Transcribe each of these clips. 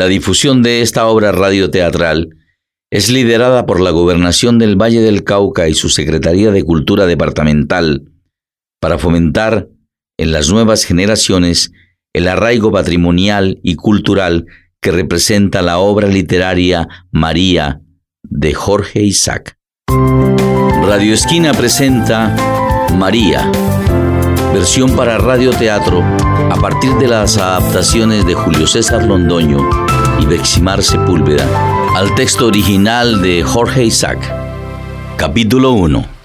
La difusión de esta obra radioteatral es liderada por la Gobernación del Valle del Cauca y su Secretaría de Cultura Departamental para fomentar en las nuevas generaciones el arraigo patrimonial y cultural que representa la obra literaria María de Jorge Isaac. Radio Esquina presenta María, versión para radioteatro a partir de las adaptaciones de Julio César Londoño y Beximar Sepúlveda al texto original de Jorge Isaac. Capítulo 1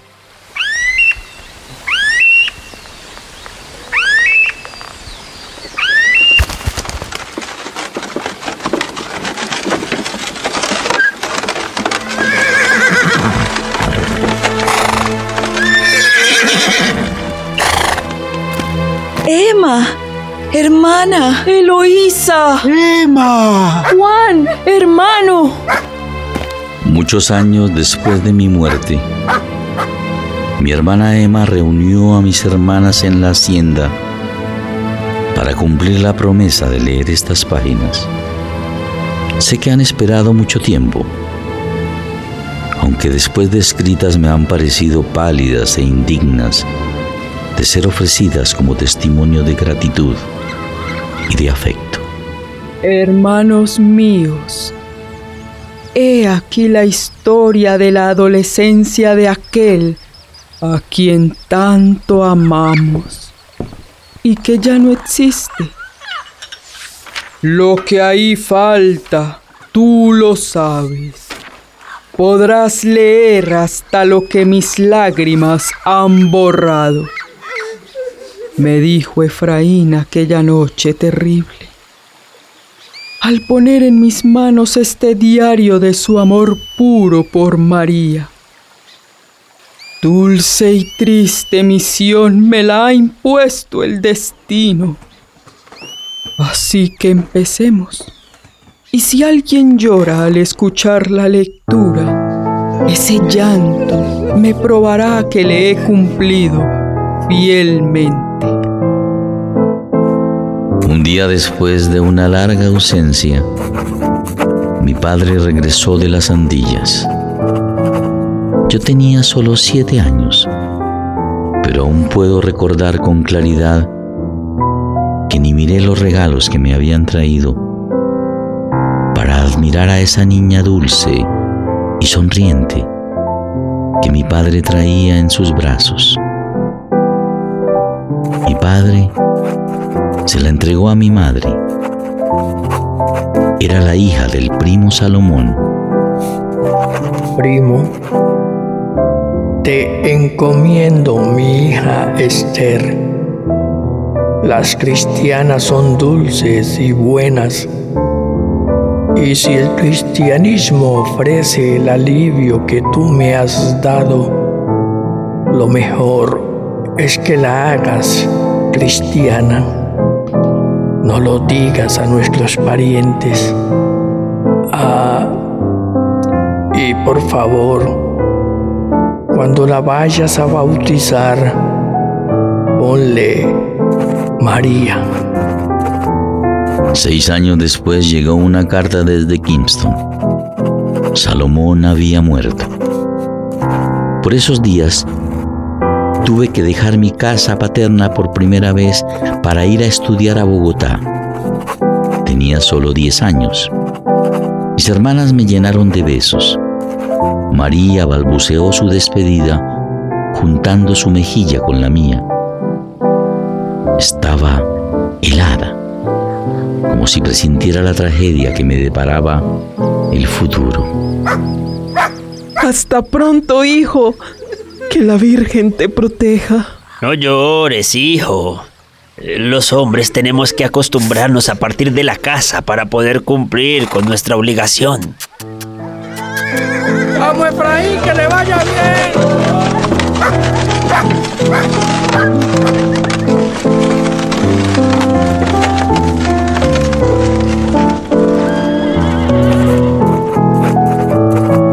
Emma. Juan, hermano. Muchos años después de mi muerte, mi hermana Emma reunió a mis hermanas en la hacienda para cumplir la promesa de leer estas páginas. Sé que han esperado mucho tiempo, aunque después de escritas me han parecido pálidas e indignas de ser ofrecidas como testimonio de gratitud y de afecto. Hermanos míos, he aquí la historia de la adolescencia de aquel a quien tanto amamos y que ya no existe. Lo que ahí falta, tú lo sabes. Podrás leer hasta lo que mis lágrimas han borrado me dijo Efraín aquella noche terrible. Al poner en mis manos este diario de su amor puro por María. Dulce y triste misión me la ha impuesto el destino. Así que empecemos. Y si alguien llora al escuchar la lectura, ese llanto me probará que le he cumplido fielmente. Un día después de una larga ausencia, mi padre regresó de las Andillas. Yo tenía solo siete años, pero aún puedo recordar con claridad que ni miré los regalos que me habían traído para admirar a esa niña dulce y sonriente que mi padre traía en sus brazos. Mi padre se la entregó a mi madre. Era la hija del primo Salomón. Primo, te encomiendo mi hija Esther. Las cristianas son dulces y buenas. Y si el cristianismo ofrece el alivio que tú me has dado, lo mejor es que la hagas cristiana no lo digas a nuestros parientes. Ah, y por favor, cuando la vayas a bautizar, ponle María. Seis años después llegó una carta desde Kingston. Salomón había muerto. Por esos días tuve que dejar mi casa paterna por primera vez para ir a estudiar a Bogotá. Tenía solo 10 años. Mis hermanas me llenaron de besos. María balbuceó su despedida juntando su mejilla con la mía. Estaba helada, como si presintiera la tragedia que me deparaba el futuro. Hasta pronto, hijo. Que la Virgen te proteja. No llores, hijo. Los hombres tenemos que acostumbrarnos a partir de la casa para poder cumplir con nuestra obligación. Vamos, Efraín, que le vaya bien.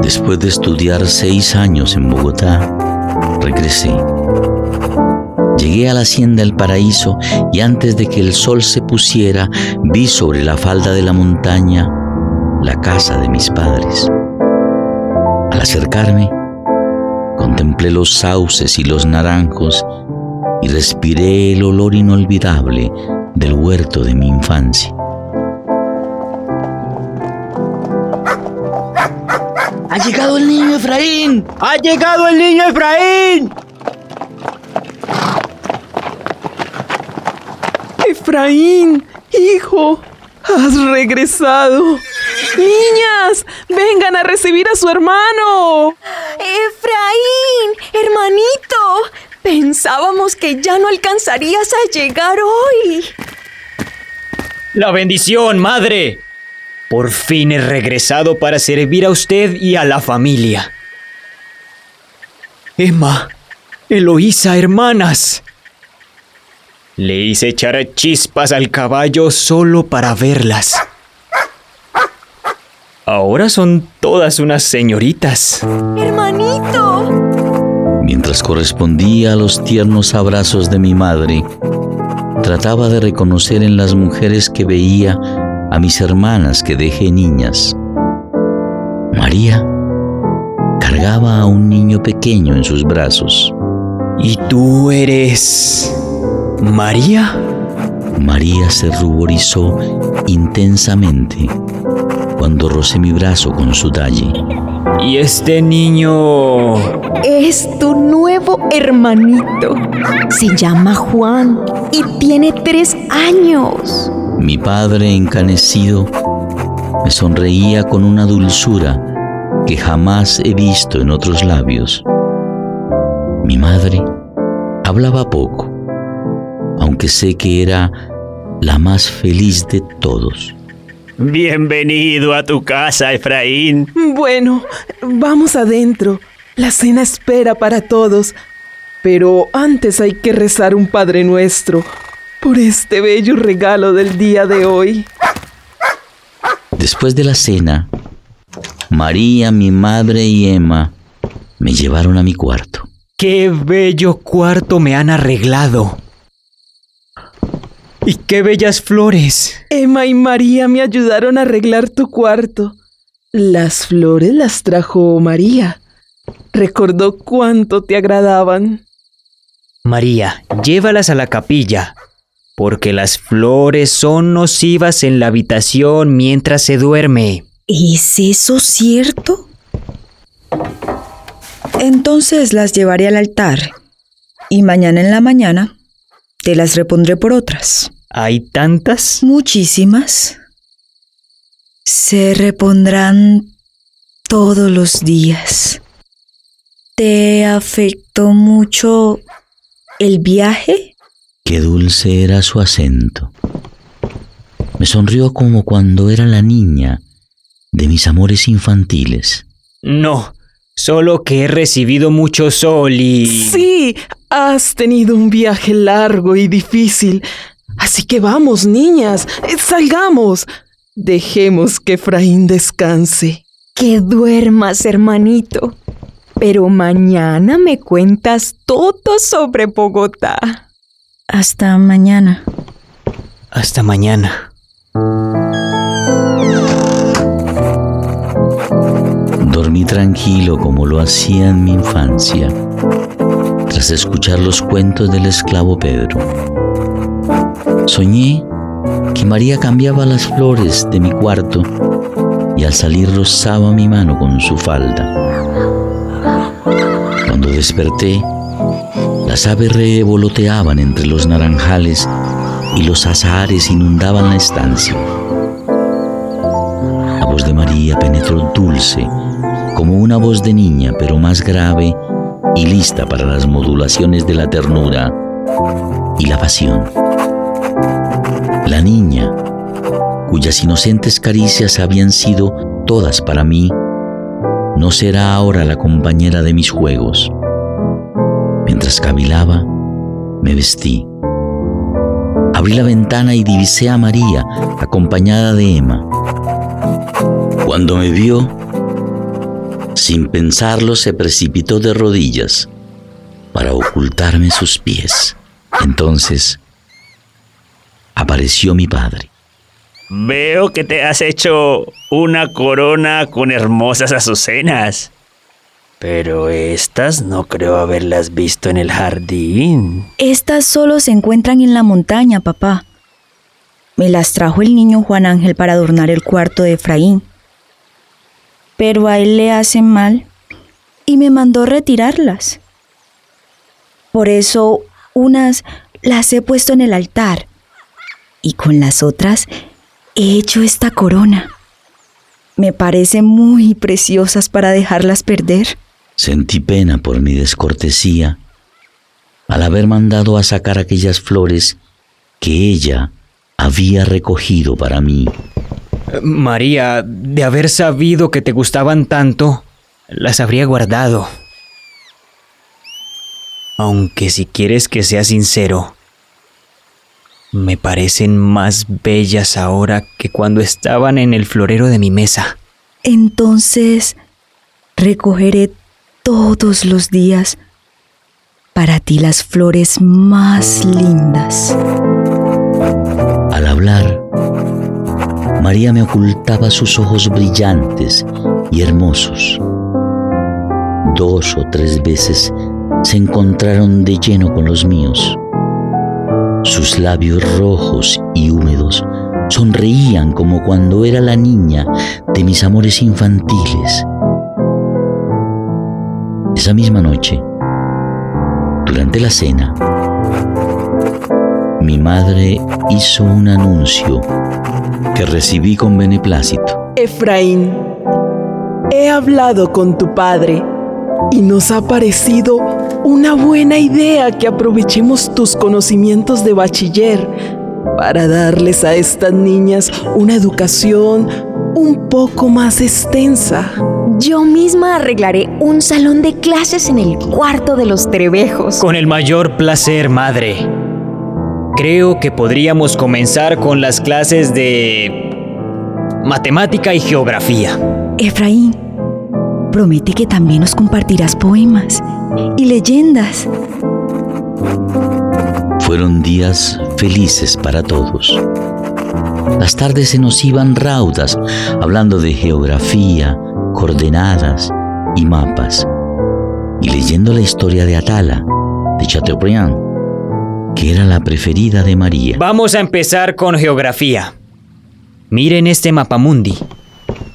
Después de estudiar seis años en Bogotá, regresé. Llegué a la hacienda El Paraíso y antes de que el sol se pusiera, vi sobre la falda de la montaña la casa de mis padres. Al acercarme, contemplé los sauces y los naranjos y respiré el olor inolvidable del huerto de mi infancia. ¡Ha llegado el niño Efraín! ¡Ha llegado el niño Efraín! Efraín, hijo, has regresado. Niñas, vengan a recibir a su hermano. Efraín, hermanito, pensábamos que ya no alcanzarías a llegar hoy. La bendición, madre. Por fin he regresado para servir a usted y a la familia. Emma, Eloísa, hermanas. Le hice echar chispas al caballo solo para verlas. Ahora son todas unas señoritas. Hermanito. Mientras correspondía a los tiernos abrazos de mi madre, trataba de reconocer en las mujeres que veía a mis hermanas que dejé niñas. María cargaba a un niño pequeño en sus brazos. ¿Y tú eres... María? María se ruborizó intensamente cuando rocé mi brazo con su talle. ¿Y este niño... Es tu nuevo hermanito. Se llama Juan y tiene tres años. Mi padre, encanecido, me sonreía con una dulzura que jamás he visto en otros labios. Mi madre hablaba poco, aunque sé que era la más feliz de todos. Bienvenido a tu casa, Efraín. Bueno, vamos adentro. La cena espera para todos. Pero antes hay que rezar un Padre Nuestro por este bello regalo del día de hoy. Después de la cena, María, mi madre y Emma me llevaron a mi cuarto. ¡Qué bello cuarto me han arreglado! ¡Y qué bellas flores! Emma y María me ayudaron a arreglar tu cuarto. Las flores las trajo María. Recordó cuánto te agradaban. María, llévalas a la capilla, porque las flores son nocivas en la habitación mientras se duerme. ¿Es eso cierto? Entonces las llevaré al altar y mañana en la mañana te las repondré por otras. ¿Hay tantas? Muchísimas. Se repondrán todos los días. ¿Te afectó mucho el viaje? Qué dulce era su acento. Me sonrió como cuando era la niña de mis amores infantiles. No, solo que he recibido mucho sol y... Sí, has tenido un viaje largo y difícil. Así que vamos, niñas, eh, salgamos. Dejemos que Efraín descanse. Que duermas, hermanito. Pero mañana me cuentas todo sobre Bogotá. Hasta mañana. Hasta mañana. Dormí tranquilo como lo hacía en mi infancia, tras escuchar los cuentos del esclavo Pedro. Soñé que María cambiaba las flores de mi cuarto y al salir rozaba mi mano con su falda. Cuando desperté, las aves revoloteaban entre los naranjales y los azahares inundaban la estancia. La voz de María penetró dulce, como una voz de niña, pero más grave y lista para las modulaciones de la ternura y la pasión. La niña, cuyas inocentes caricias habían sido todas para mí, no será ahora la compañera de mis juegos. Mientras cavilaba, me vestí. Abrí la ventana y divisé a María, acompañada de Emma. Cuando me vio, sin pensarlo se precipitó de rodillas para ocultarme sus pies. Entonces apareció mi padre. Veo que te has hecho una corona con hermosas azucenas. Pero estas no creo haberlas visto en el jardín. Estas solo se encuentran en la montaña, papá. Me las trajo el niño Juan Ángel para adornar el cuarto de Efraín. Pero a él le hacen mal y me mandó retirarlas. Por eso unas las he puesto en el altar y con las otras he hecho esta corona. Me parecen muy preciosas para dejarlas perder. Sentí pena por mi descortesía al haber mandado a sacar aquellas flores que ella había recogido para mí. María, de haber sabido que te gustaban tanto, las habría guardado. Aunque si quieres que sea sincero, me parecen más bellas ahora que cuando estaban en el florero de mi mesa. Entonces, recogeré todos los días para ti las flores más lindas. Al hablar, María me ocultaba sus ojos brillantes y hermosos. Dos o tres veces se encontraron de lleno con los míos. Sus labios rojos y húmedos sonreían como cuando era la niña de mis amores infantiles. Esa misma noche, durante la cena, mi madre hizo un anuncio que recibí con beneplácito. Efraín, he hablado con tu padre y nos ha parecido una buena idea que aprovechemos tus conocimientos de bachiller para darles a estas niñas una educación un poco más extensa. Yo misma arreglaré un salón de clases en el cuarto de los trebejos. Con el mayor placer, madre. Creo que podríamos comenzar con las clases de matemática y geografía. Efraín, promete que también nos compartirás poemas y leyendas. Fueron días felices para todos. Las tardes se nos iban raudas hablando de geografía, coordenadas y mapas, y leyendo la historia de Atala, de Chateaubriand, que era la preferida de María. Vamos a empezar con geografía. Miren este mapamundi.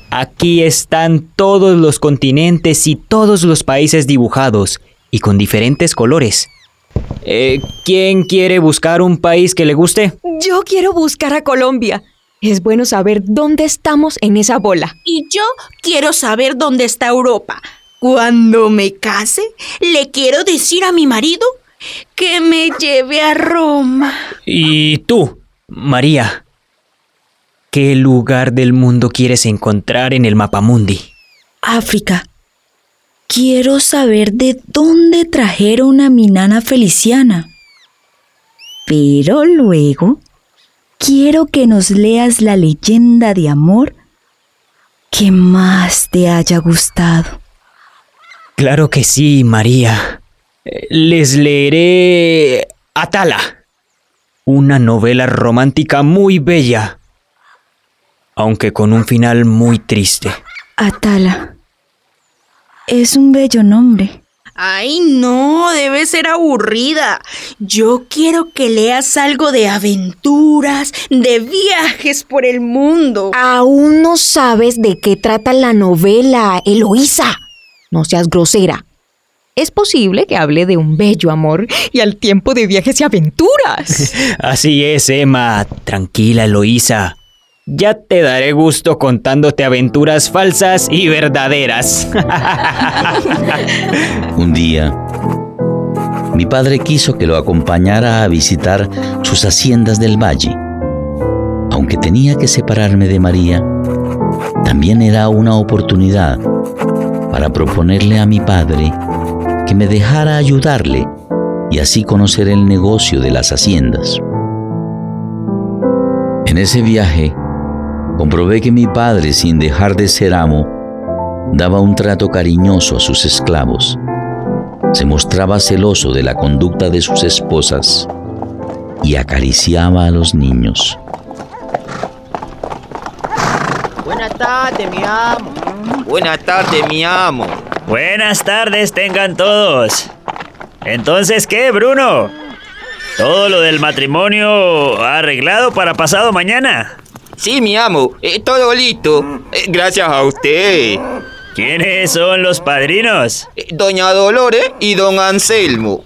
Aquí están todos los continentes y todos los países dibujados y con diferentes colores. Eh, ¿Quién quiere buscar un país que le guste? Yo quiero buscar a Colombia. Es bueno saber dónde estamos en esa bola. Y yo quiero saber dónde está Europa. Cuando me case, le quiero decir a mi marido que me lleve a Roma. ¿Y tú, María? ¿Qué lugar del mundo quieres encontrar en el mapamundi? África. Quiero saber de dónde trajeron a mi nana Feliciana. Pero luego quiero que nos leas la leyenda de amor que más te haya gustado. Claro que sí, María. Les leeré Atala, una novela romántica muy bella, aunque con un final muy triste. Atala. Es un bello nombre. Ay, no, debe ser aburrida. Yo quiero que leas algo de aventuras, de viajes por el mundo. Aún no sabes de qué trata la novela, Eloísa. No seas grosera. Es posible que hable de un bello amor y al tiempo de viajes y aventuras. Así es, Emma. Tranquila, Eloísa. Ya te daré gusto contándote aventuras falsas y verdaderas. Un día, mi padre quiso que lo acompañara a visitar sus haciendas del valle. Aunque tenía que separarme de María, también era una oportunidad para proponerle a mi padre que me dejara ayudarle y así conocer el negocio de las haciendas. En ese viaje, comprobé que mi padre, sin dejar de ser amo, daba un trato cariñoso a sus esclavos. Se mostraba celoso de la conducta de sus esposas y acariciaba a los niños. Buenas tardes, mi amo. Buenas tardes, mi amo. Buenas tardes tengan todos. Entonces, ¿qué, Bruno? ¿Todo lo del matrimonio arreglado para pasado mañana? Sí, mi amo. Eh, todo listo. Eh, gracias a usted. ¿Quiénes son los padrinos? Eh, doña Dolores y don Anselmo.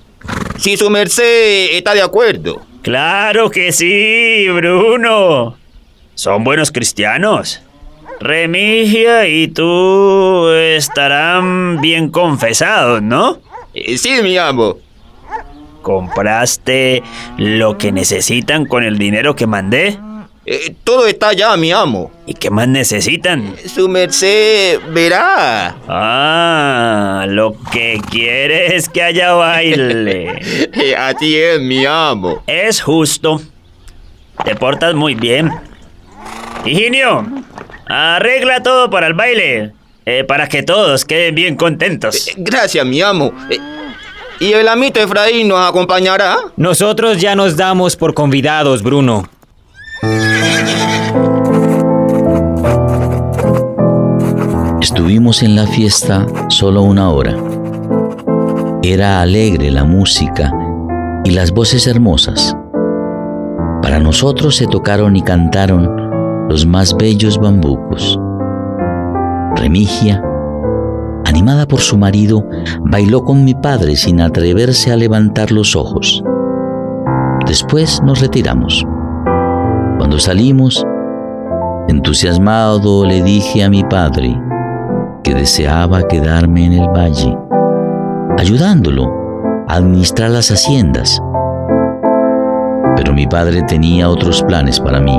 Si su merced está de acuerdo. Claro que sí, Bruno. Son buenos cristianos. Remigia y tú estarán bien confesados, ¿no? Eh, sí, mi amo. ¿Compraste lo que necesitan con el dinero que mandé? Eh, todo está ya, mi amo. ¿Y qué más necesitan? Su merced verá. Ah, lo que quiere es que haya baile. Eh, Así es, mi amo. es justo. Te portas muy bien. Higinio, arregla todo para el baile. eh, para que todos queden bien contentos. Eh, Gracias, mi amo. Eh, ¿Y el amito Efraín nos acompañará? Nosotros ya nos damos por convidados, Bruno. Estuvimos en la fiesta solo una hora. Era alegre la música y las voces hermosas. Para nosotros se tocaron y cantaron los más bellos bambucos. Remigia, animada por su marido, bailó con mi padre sin atreverse a levantar los ojos. Después nos retiramos. Cuando salimos, entusiasmado le dije a mi padre que deseaba quedarme en el valle, ayudándolo a administrar las haciendas. Pero mi padre tenía otros planes para mí.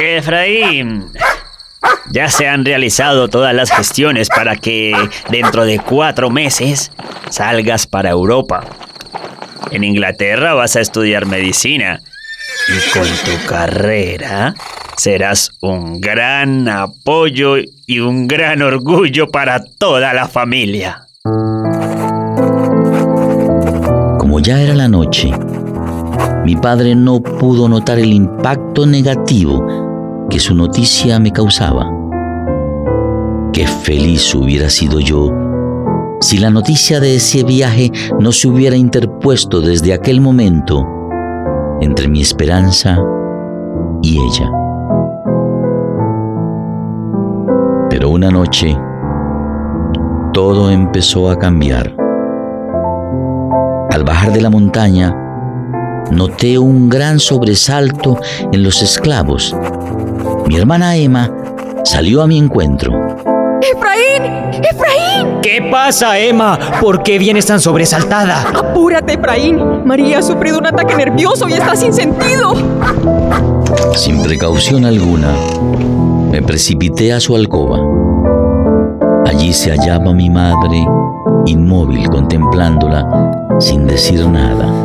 Efraín, ya se han realizado todas las gestiones para que dentro de cuatro meses salgas para Europa. En Inglaterra vas a estudiar medicina y con tu carrera serás un gran apoyo y un gran orgullo para toda la familia. Como ya era la noche, mi padre no pudo notar el impacto negativo que su noticia me causaba. Qué feliz hubiera sido yo si la noticia de ese viaje no se hubiera interpuesto desde aquel momento entre mi esperanza y ella. Pero una noche, todo empezó a cambiar. Al bajar de la montaña, noté un gran sobresalto en los esclavos. Mi hermana Emma salió a mi encuentro. ¡Efraín! ¡Efraín! ¿Qué pasa, Emma? ¿Por qué vienes tan sobresaltada? ¡Apúrate, Efraín! María ha sufrido un ataque nervioso y está sin sentido. Sin precaución alguna, me precipité a su alcoba. Allí se hallaba mi madre, inmóvil contemplándola, sin decir nada.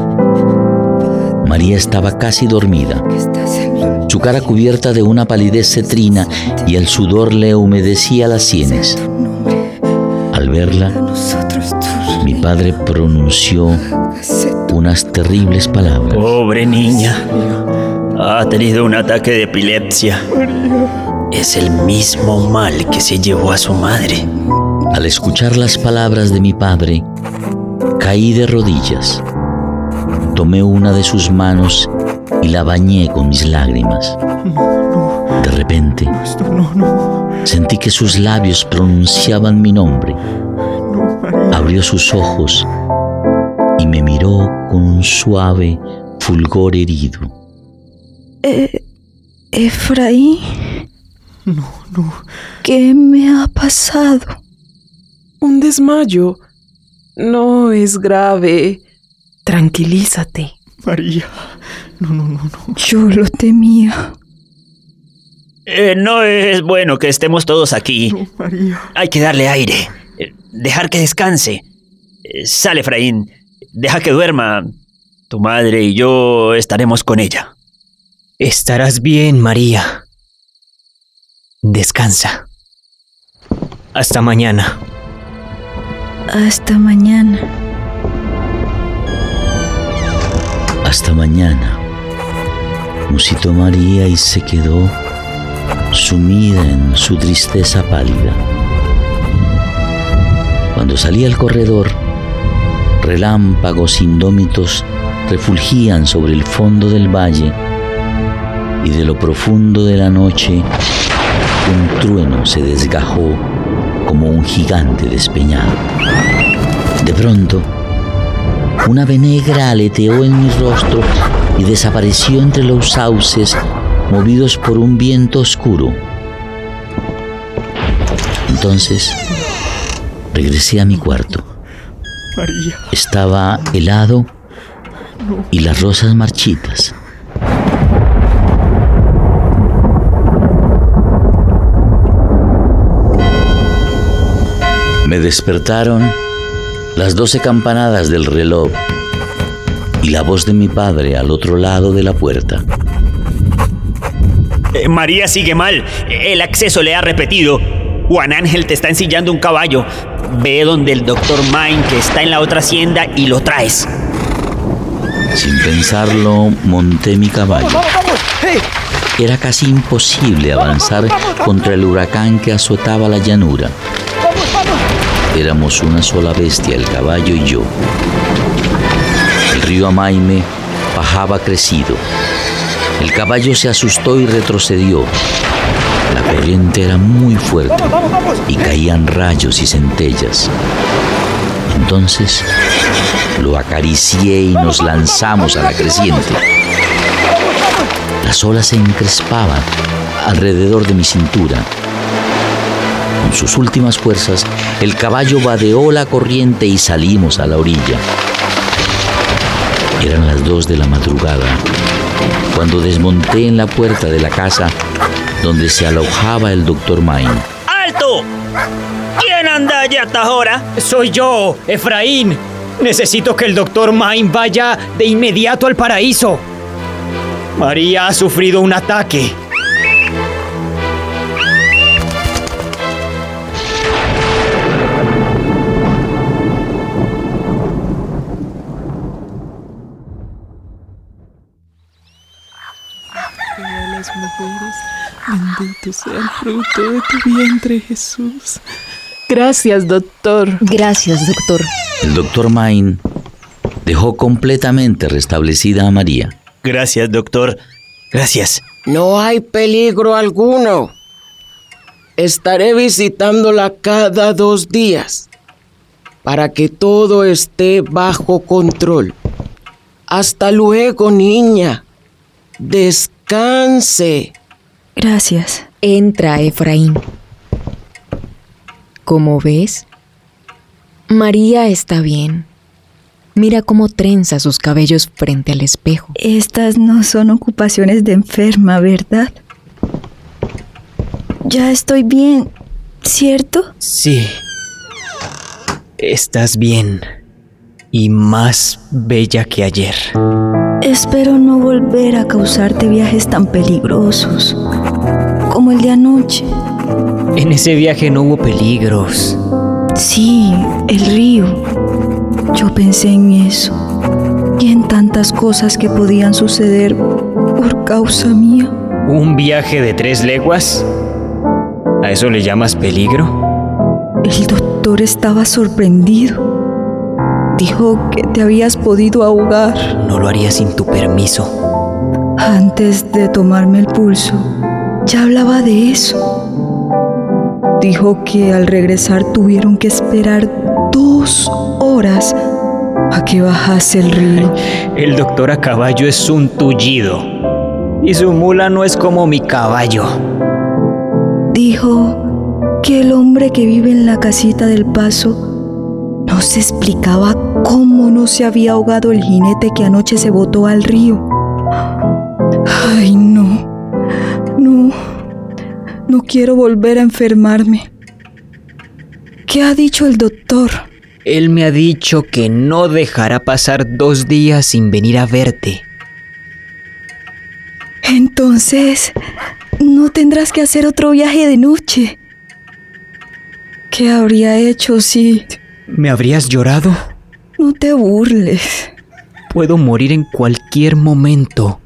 María estaba casi dormida, su cara cubierta de una palidez cetrina y el sudor le humedecía las sienes. Al verla, mi padre pronunció unas terribles palabras. Pobre niña. Ha tenido un ataque de epilepsia. Es el mismo mal que se llevó a su madre. Al escuchar las palabras de mi padre, caí de rodillas. Tomé una de sus manos y la bañé con mis lágrimas. De repente, sentí que sus labios pronunciaban mi nombre. Abrió sus ojos y me miró con un suave fulgor herido. Eh, Efraín. No, no. ¿Qué me ha pasado? Un desmayo. No es grave. Tranquilízate. María. No, no, no, no. Yo lo temía. Eh, no es bueno que estemos todos aquí. No, María. Hay que darle aire. eh, Dejar que descanse. Eh, Sale, Efraín. Deja que duerma. Tu madre y yo estaremos con ella. Estarás bien, María. Descansa. Hasta mañana. Hasta mañana. Hasta mañana. Musitó María y se quedó sumida en su tristeza pálida. Cuando salí al corredor, relámpagos indómitos refulgían sobre el fondo del valle y de lo profundo de la noche un trueno se desgajó como un gigante despeñado. De pronto, una ave negra aleteó en mi rostro y desapareció entre los sauces movidos por un viento oscuro. Entonces, regresé a mi cuarto. María. Estaba helado y las rosas marchitas. Me despertaron las doce campanadas del reloj y la voz de mi padre al otro lado de la puerta. Eh, María sigue mal. El acceso le ha repetido. Juan Ángel te está ensillando un caballo. Ve donde el doctor Mine, que está en la otra hacienda, y lo traes. Sin pensarlo, monté mi caballo. Era casi imposible avanzar contra el huracán que azotaba la llanura. Éramos una sola bestia, el caballo y yo. El río Amaime bajaba crecido. El caballo se asustó y retrocedió. La corriente era muy fuerte y caían rayos y centellas. Entonces lo acaricié y nos lanzamos a la creciente. Las olas se encrespaban alrededor de mi cintura. Con sus últimas fuerzas, el caballo vadeó la corriente y salimos a la orilla. Eran las dos de la madrugada, cuando desmonté en la puerta de la casa donde se alojaba el doctor Main. ¡Alto! ¿Quién anda allá hasta ahora? Soy yo, Efraín. Necesito que el doctor Main vaya de inmediato al paraíso. María ha sufrido un ataque. Bendito sea el fruto de tu vientre, Jesús. Gracias, doctor. Gracias, doctor. El doctor Main dejó completamente restablecida a María. Gracias, doctor. Gracias. No hay peligro alguno. Estaré visitándola cada dos días para que todo esté bajo control. Hasta luego, niña. Descanse. Gracias. Entra, Efraín. Como ves, María está bien. Mira cómo trenza sus cabellos frente al espejo. Estas no son ocupaciones de enferma, ¿verdad? Ya estoy bien, ¿cierto? Sí. Estás bien. Y más bella que ayer. Espero no volver a causarte viajes tan peligrosos como el de anoche. En ese viaje no hubo peligros. Sí, el río. Yo pensé en eso y en tantas cosas que podían suceder por causa mía. ¿Un viaje de tres leguas? ¿A eso le llamas peligro? El doctor estaba sorprendido. Dijo que te habías podido ahogar No lo haría sin tu permiso. antes de tomarme el pulso. Ya hablaba de eso. Dijo que al regresar tuvieron que esperar dos horas a que bajase el río. El doctor a caballo es un tullido. Y su mula no es como mi caballo. Dijo que el hombre que vive en la casita del paso no se explicaba cómo no se había ahogado el jinete que anoche se botó al río. Ay, no. No. Quiero volver a enfermarme. ¿Qué ha dicho el doctor? Él me ha dicho que no dejará pasar dos días sin venir a verte. Entonces, no tendrás que hacer otro viaje de noche. ¿Qué habría hecho si... ¿Me habrías llorado? No te burles. Puedo morir en cualquier momento.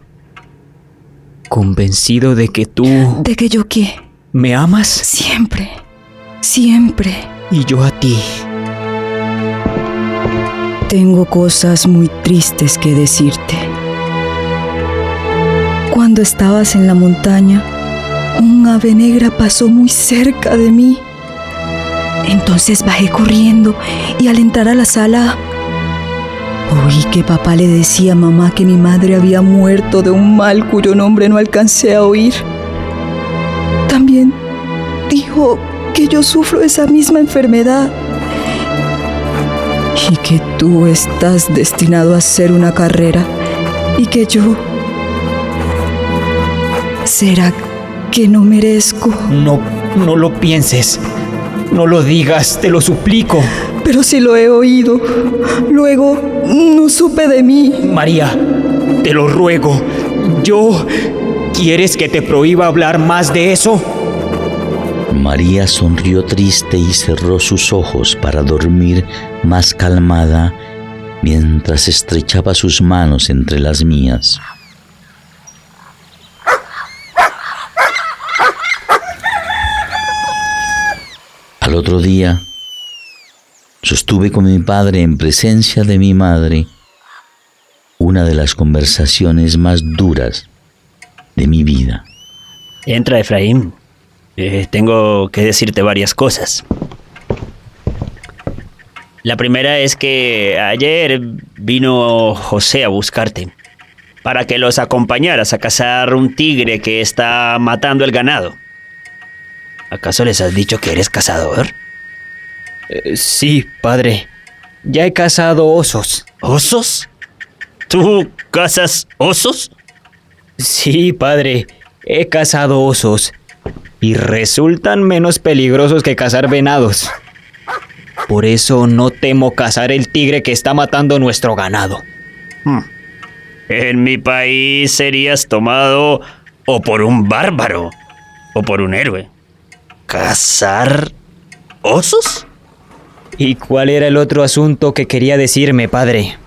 Convencido de que tú... ¿De que yo qué? ¿Me amas? Siempre. Siempre. Y yo a ti. Tengo cosas muy tristes que decirte. Cuando estabas en la montaña, un ave negra pasó muy cerca de mí. Entonces bajé corriendo y al entrar a la sala oí que papá le decía a mamá que mi madre había muerto de un mal cuyo nombre no alcancé a oír. También dijo que yo sufro esa misma enfermedad y que tú estás destinado a hacer una carrera y que yo... ¿Será que no merezco? No, no lo pienses. No lo digas, te lo suplico. Pero si lo he oído, luego no supe de mí. María, te lo ruego. Yo... ¿Quieres que te prohíba hablar más de eso? María sonrió triste y cerró sus ojos para dormir más calmada mientras estrechaba sus manos entre las mías. Al otro día, sostuve con mi padre en presencia de mi madre una de las conversaciones más duras de mi vida. Entra, Efraín. Eh, tengo que decirte varias cosas. La primera es que ayer vino José a buscarte para que los acompañaras a cazar un tigre que está matando el ganado. ¿Acaso les has dicho que eres cazador? Eh, sí, padre. Ya he cazado osos. ¿Osos? ¿Tú cazas osos? Sí, padre. He cazado osos. Y resultan menos peligrosos que cazar venados. Por eso no temo cazar el tigre que está matando nuestro ganado. Hmm. En mi país serías tomado o por un bárbaro o por un héroe. ¿Cazar osos? ¿Y cuál era el otro asunto que quería decirme, padre?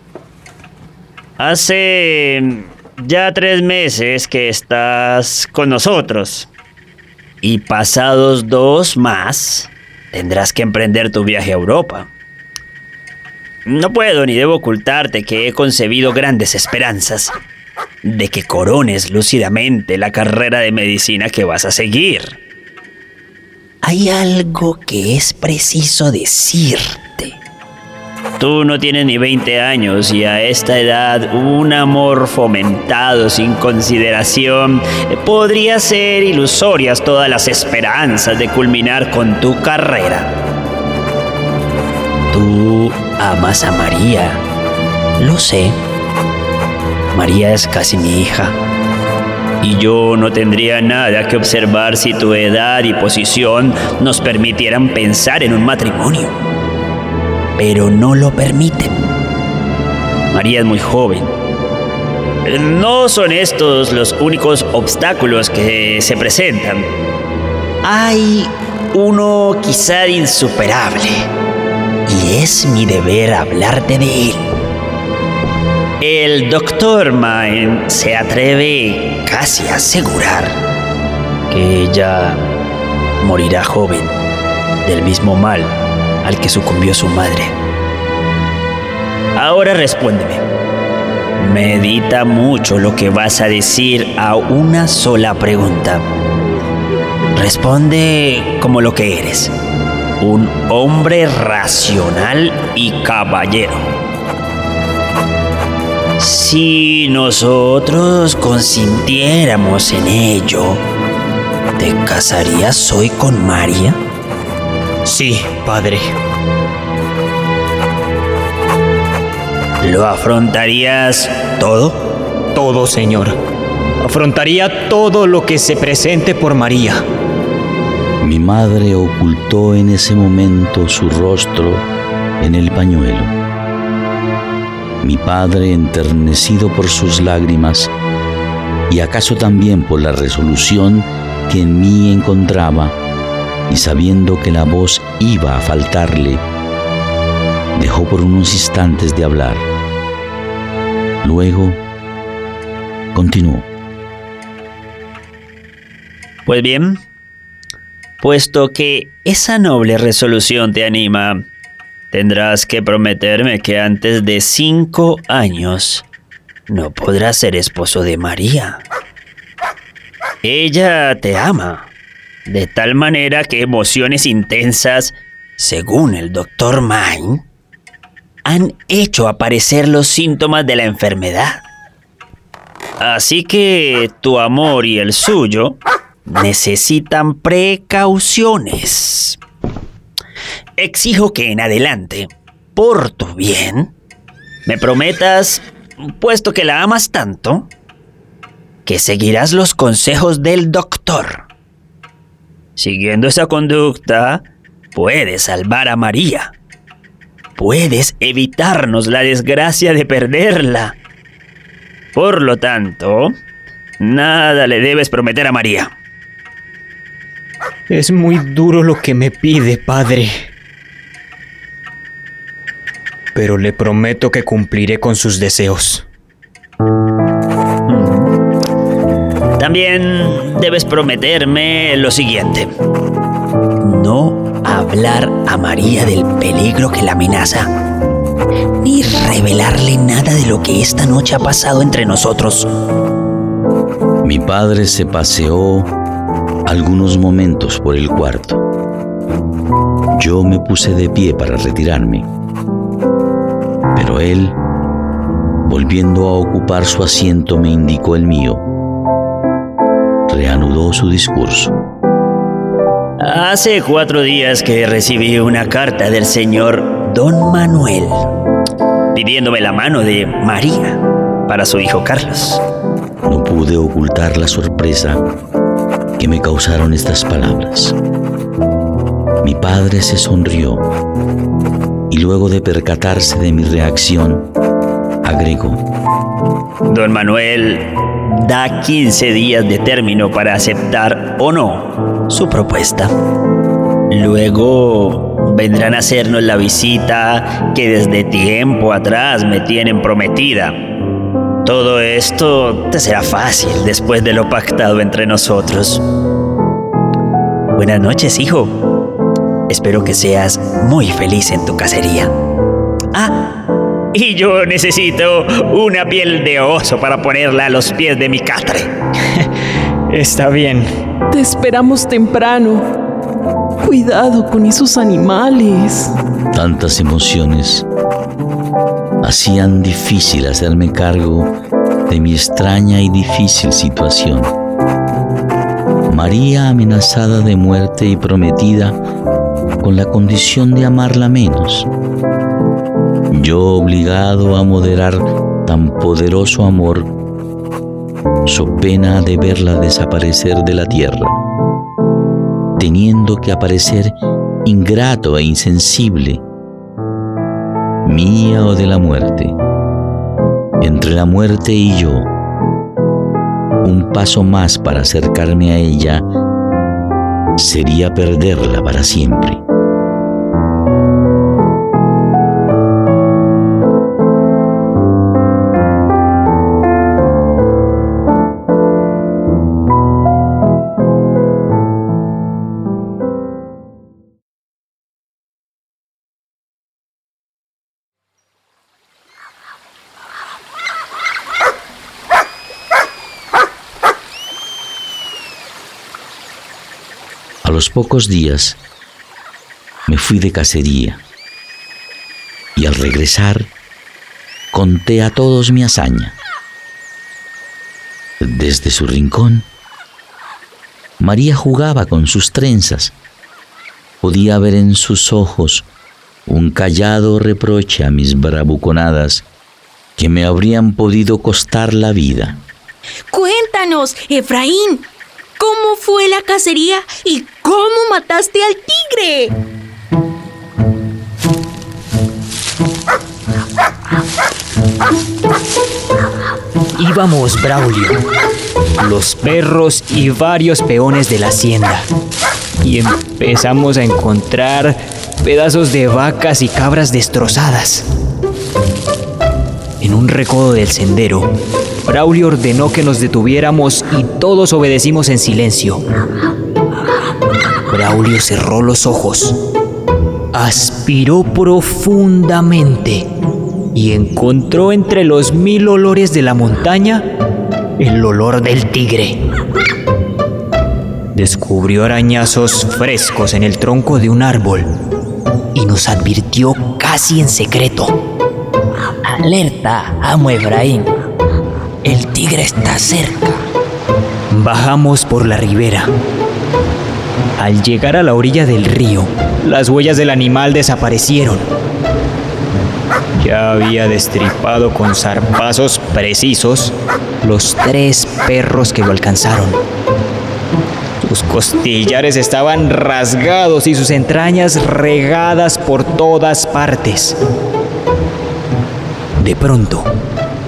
Hace ya tres meses que estás con nosotros. Y pasados dos más, tendrás que emprender tu viaje a Europa. No puedo ni debo ocultarte que he concebido grandes esperanzas de que corones lúcidamente la carrera de medicina que vas a seguir. Hay algo que es preciso decirte. Tú no tienes ni 20 años y a esta edad un amor fomentado sin consideración podría ser ilusorias todas las esperanzas de culminar con tu carrera. Tú amas a María, lo sé. María es casi mi hija. Y yo no tendría nada que observar si tu edad y posición nos permitieran pensar en un matrimonio pero no lo permiten. María es muy joven. No son estos los únicos obstáculos que se presentan. Hay uno quizá insuperable, y es mi deber hablarte de él. El doctor Main se atreve casi a asegurar que ella morirá joven del mismo mal al que sucumbió su madre. Ahora respóndeme. Medita mucho lo que vas a decir a una sola pregunta. Responde como lo que eres. Un hombre racional y caballero. Si nosotros consintiéramos en ello, ¿te casarías hoy con María? Sí, padre. ¿Lo afrontarías todo? Todo, señor. Afrontaría todo lo que se presente por María. Mi madre ocultó en ese momento su rostro en el pañuelo. Mi padre, enternecido por sus lágrimas, y acaso también por la resolución que en mí encontraba, y sabiendo que la voz iba a faltarle, dejó por unos instantes de hablar. Luego continuó. Pues bien, puesto que esa noble resolución te anima, tendrás que prometerme que antes de cinco años no podrás ser esposo de María. Ella te ama, de tal manera que emociones intensas, según el doctor Main, han hecho aparecer los síntomas de la enfermedad. Así que tu amor y el suyo necesitan precauciones. Exijo que en adelante, por tu bien, me prometas, puesto que la amas tanto, que seguirás los consejos del doctor. Siguiendo esa conducta, puedes salvar a María. Puedes evitarnos la desgracia de perderla. Por lo tanto, nada le debes prometer a María. Es muy duro lo que me pide, padre. Pero le prometo que cumpliré con sus deseos. También debes prometerme lo siguiente. No hablar a María del peligro que la amenaza, ni revelarle nada de lo que esta noche ha pasado entre nosotros. Mi padre se paseó algunos momentos por el cuarto. Yo me puse de pie para retirarme, pero él, volviendo a ocupar su asiento, me indicó el mío. Reanudó su discurso. Hace cuatro días que recibí una carta del señor Don Manuel pidiéndome la mano de María para su hijo Carlos. No pude ocultar la sorpresa que me causaron estas palabras. Mi padre se sonrió y luego de percatarse de mi reacción, agregó. Don Manuel da 15 días de término para aceptar o no su propuesta. Luego vendrán a hacernos la visita que desde tiempo atrás me tienen prometida. Todo esto te será fácil después de lo pactado entre nosotros. Buenas noches, hijo. Espero que seas muy feliz en tu cacería. Ah, y yo necesito una piel de oso para ponerla a los pies de mi catre. Está bien. Te esperamos temprano. Cuidado con esos animales. Tantas emociones hacían difícil hacerme cargo de mi extraña y difícil situación. María amenazada de muerte y prometida con la condición de amarla menos. Yo obligado a moderar tan poderoso amor, so pena de verla desaparecer de la tierra, teniendo que aparecer ingrato e insensible, mía o de la muerte. Entre la muerte y yo, un paso más para acercarme a ella sería perderla para siempre. Los pocos días me fui de cacería y al regresar conté a todos mi hazaña. Desde su rincón, María jugaba con sus trenzas. Podía ver en sus ojos un callado reproche a mis bravuconadas que me habrían podido costar la vida. Cuéntanos, Efraín, ¿cómo fue la cacería y cómo mataste al tigre? Íbamos Braulio, los perros y varios peones de la hacienda. Y empezamos a encontrar pedazos de vacas y cabras destrozadas. En un recodo del sendero, Braulio ordenó que nos detuviéramos y todos obedecimos en silencio. Braulio cerró los ojos, aspiró profundamente y encontró entre los mil olores de la montaña el olor del tigre. Descubrió arañazos frescos en el tronco de un árbol y nos advirtió casi en secreto. Alerta, amo Efraín. El tigre está cerca. Bajamos por la ribera. Al llegar a la orilla del río, las huellas del animal desaparecieron ya había destripado con zarpazos precisos los tres perros que lo alcanzaron. Sus costillares estaban rasgados y sus entrañas regadas por todas partes. De pronto,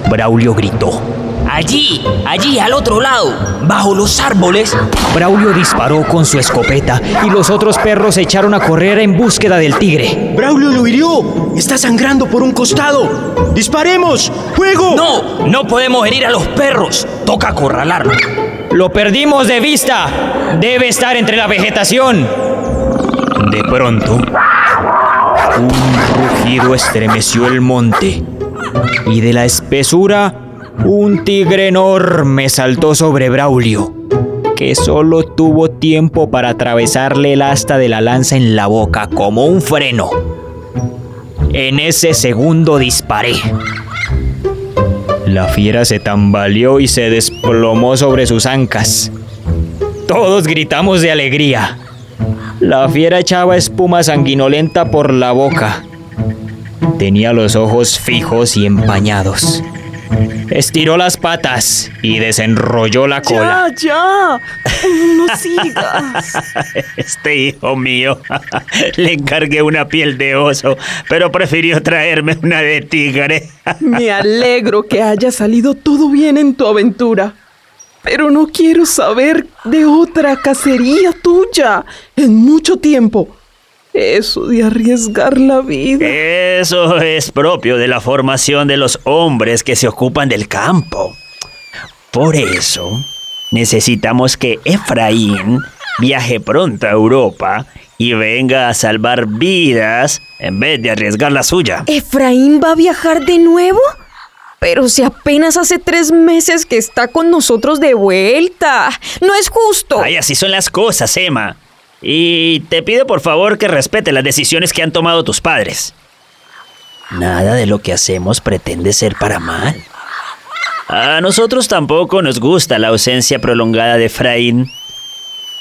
Braulio gritó. Allí, allí, al otro lado, bajo los árboles. Braulio disparó con su escopeta y los otros perros se echaron a correr en búsqueda del tigre. ¡Braulio lo hirió! ¡Está sangrando por un costado! ¡Disparemos! ¡Fuego! No, no podemos herir a los perros. Toca acorralarlo. Lo perdimos de vista. Debe estar entre la vegetación. De pronto, un rugido estremeció el monte y de la espesura un tigre enorme saltó sobre Braulio, que solo tuvo tiempo para atravesarle el asta de la lanza en la boca como un freno. En ese segundo disparé. La fiera se tambaleó y se desplomó sobre sus ancas. Todos gritamos de alegría. La fiera echaba espuma sanguinolenta por la boca. Tenía los ojos fijos y empañados. Estiró las patas y desenrolló la cola. Ya, ya. No sigas. Este hijo mío le encargué una piel de oso, pero prefirió traerme una de tigre. Me alegro que haya salido todo bien en tu aventura. Pero no quiero saber de otra cacería tuya en mucho tiempo. Eso de arriesgar la vida. Eso es propio de la formación de los hombres que se ocupan del campo. Por eso, necesitamos que Efraín viaje pronto a Europa y venga a salvar vidas en vez de arriesgar la suya. ¿Efraín va a viajar de nuevo? Pero si apenas hace tres meses que está con nosotros de vuelta. No es justo. Ay, así son las cosas, Emma. Y te pido por favor que respete las decisiones que han tomado tus padres. Nada de lo que hacemos pretende ser para mal. A nosotros tampoco nos gusta la ausencia prolongada de Efraín,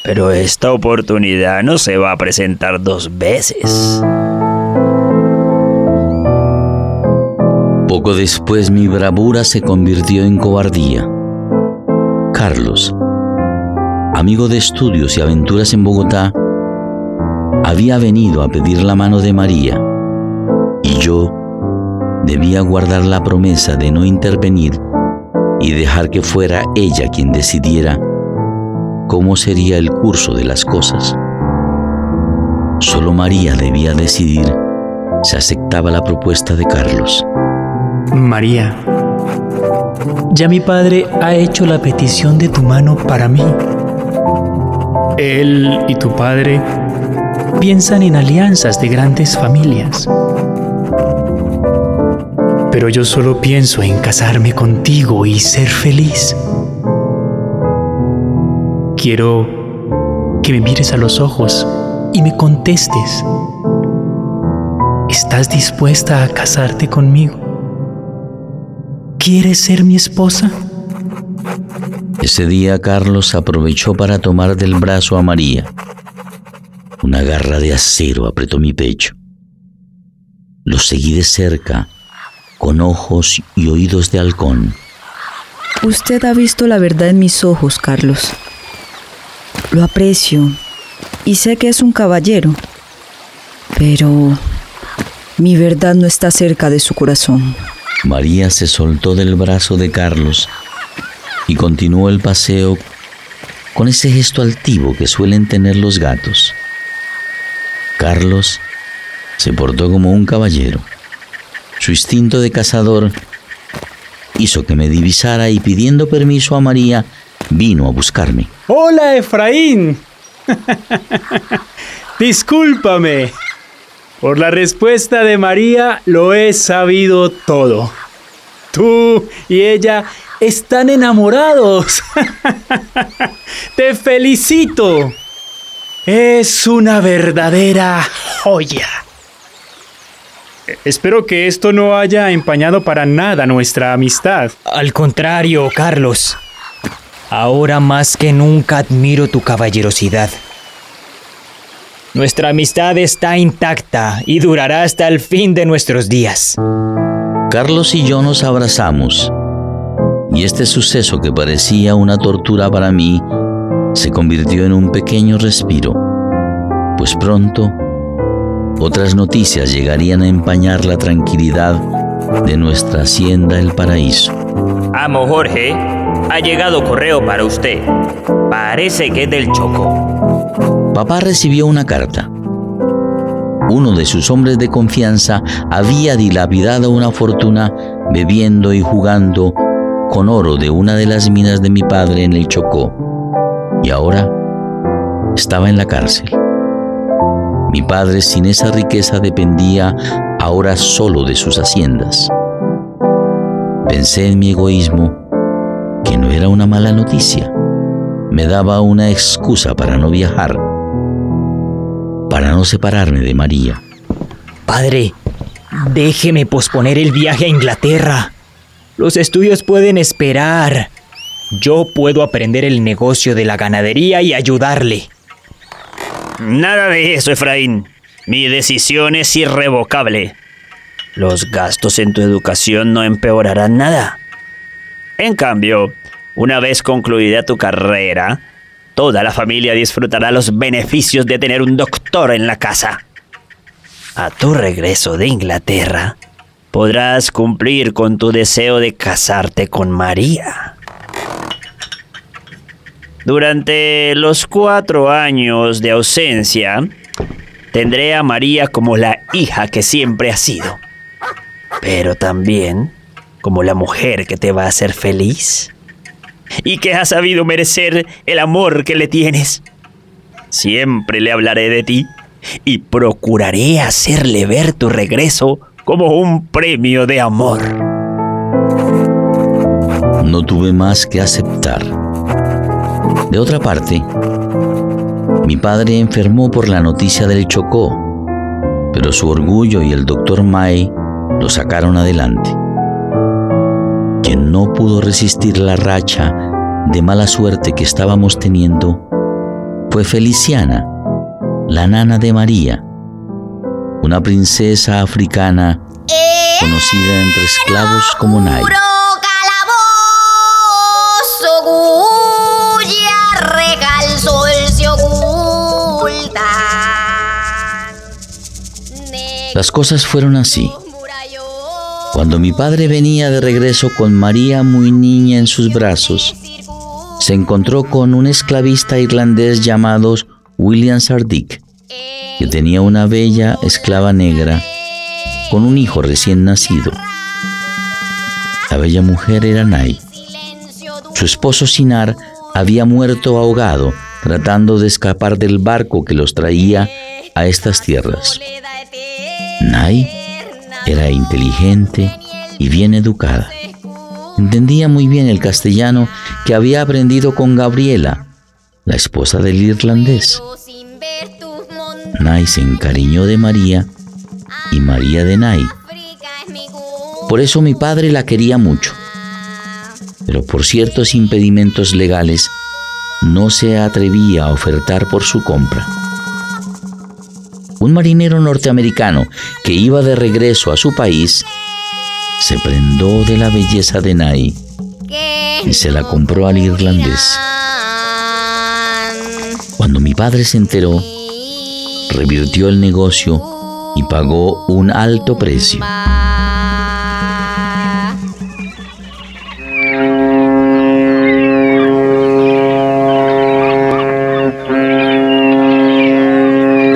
pero esta oportunidad no se va a presentar dos veces. Poco después mi bravura se convirtió en cobardía. Carlos, amigo de estudios y aventuras en Bogotá, había venido a pedir la mano de María y yo debía guardar la promesa de no intervenir y dejar que fuera ella quien decidiera cómo sería el curso de las cosas. Solo María debía decidir si aceptaba la propuesta de Carlos. María, ya mi padre ha hecho la petición de tu mano para mí. Él y tu padre piensan en alianzas de grandes familias. Pero yo solo pienso en casarme contigo y ser feliz. Quiero que me mires a los ojos y me contestes. ¿Estás dispuesta a casarte conmigo? ¿Quieres ser mi esposa? Ese día Carlos aprovechó para tomar del brazo a María. Una garra de acero apretó mi pecho. Lo seguí de cerca, con ojos y oídos de halcón. Usted ha visto la verdad en mis ojos, Carlos. Lo aprecio y sé que es un caballero, pero mi verdad no está cerca de su corazón. María se soltó del brazo de Carlos y continuó el paseo con ese gesto altivo que suelen tener los gatos. Carlos se portó como un caballero. Su instinto de cazador hizo que me divisara y pidiendo permiso a María, vino a buscarme. Hola, Efraín. Discúlpame. Por la respuesta de María lo he sabido todo. Tú y ella están enamorados. Te felicito. Es una verdadera joya. Espero que esto no haya empañado para nada nuestra amistad. Al contrario, Carlos. Ahora más que nunca admiro tu caballerosidad. Nuestra amistad está intacta y durará hasta el fin de nuestros días. Carlos y yo nos abrazamos y este suceso que parecía una tortura para mí se convirtió en un pequeño respiro, pues pronto otras noticias llegarían a empañar la tranquilidad de nuestra hacienda El Paraíso. Amo Jorge, ha llegado correo para usted. Parece que es del Choco. Papá recibió una carta. Uno de sus hombres de confianza había dilapidado una fortuna bebiendo y jugando con oro de una de las minas de mi padre en el Chocó. Y ahora estaba en la cárcel. Mi padre sin esa riqueza dependía ahora solo de sus haciendas. Pensé en mi egoísmo, que no era una mala noticia. Me daba una excusa para no viajar, para no separarme de María. Padre, déjeme posponer el viaje a Inglaterra. Los estudios pueden esperar. Yo puedo aprender el negocio de la ganadería y ayudarle. Nada de eso, Efraín. Mi decisión es irrevocable. Los gastos en tu educación no empeorarán nada. En cambio, una vez concluida tu carrera, toda la familia disfrutará los beneficios de tener un doctor en la casa. A tu regreso de Inglaterra, podrás cumplir con tu deseo de casarte con María. Durante los cuatro años de ausencia, tendré a María como la hija que siempre ha sido, pero también como la mujer que te va a hacer feliz y que ha sabido merecer el amor que le tienes. Siempre le hablaré de ti y procuraré hacerle ver tu regreso como un premio de amor. No tuve más que aceptar. De otra parte, mi padre enfermó por la noticia del Chocó, pero su orgullo y el doctor May lo sacaron adelante. Quien no pudo resistir la racha de mala suerte que estábamos teniendo fue Feliciana, la nana de María, una princesa africana conocida entre esclavos como Nay. Las cosas fueron así. Cuando mi padre venía de regreso con María muy niña en sus brazos, se encontró con un esclavista irlandés llamado William Sardick, que tenía una bella esclava negra con un hijo recién nacido. La bella mujer era Nay. Su esposo Sinar había muerto ahogado tratando de escapar del barco que los traía a estas tierras. Nay era inteligente y bien educada. Entendía muy bien el castellano que había aprendido con Gabriela, la esposa del irlandés. Nay se encariñó de María y María de Nay. Por eso mi padre la quería mucho. pero por ciertos impedimentos legales no se atrevía a ofertar por su compra. Un marinero norteamericano que iba de regreso a su país se prendó de la belleza de Nai y se la compró al irlandés. Cuando mi padre se enteró, revirtió el negocio y pagó un alto precio.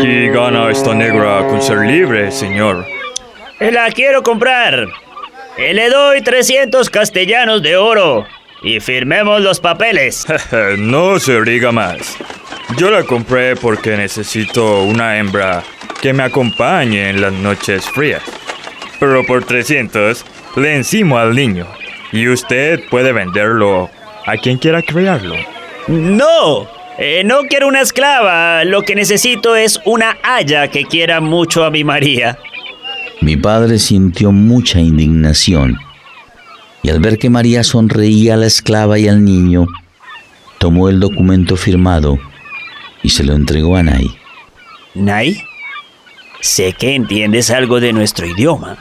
¿Qué gana esta negra con ser libre, señor? La quiero comprar. Le doy 300 castellanos de oro y firmemos los papeles. no se diga más. Yo la compré porque necesito una hembra que me acompañe en las noches frías. Pero por 300 le encimo al niño y usted puede venderlo a quien quiera criarlo. No, eh, no quiero una esclava. Lo que necesito es una haya que quiera mucho a mi María. Mi padre sintió mucha indignación y al ver que María sonreía a la esclava y al niño, tomó el documento firmado y se lo entregó a Nai. ¿Nai? Sé que entiendes algo de nuestro idioma.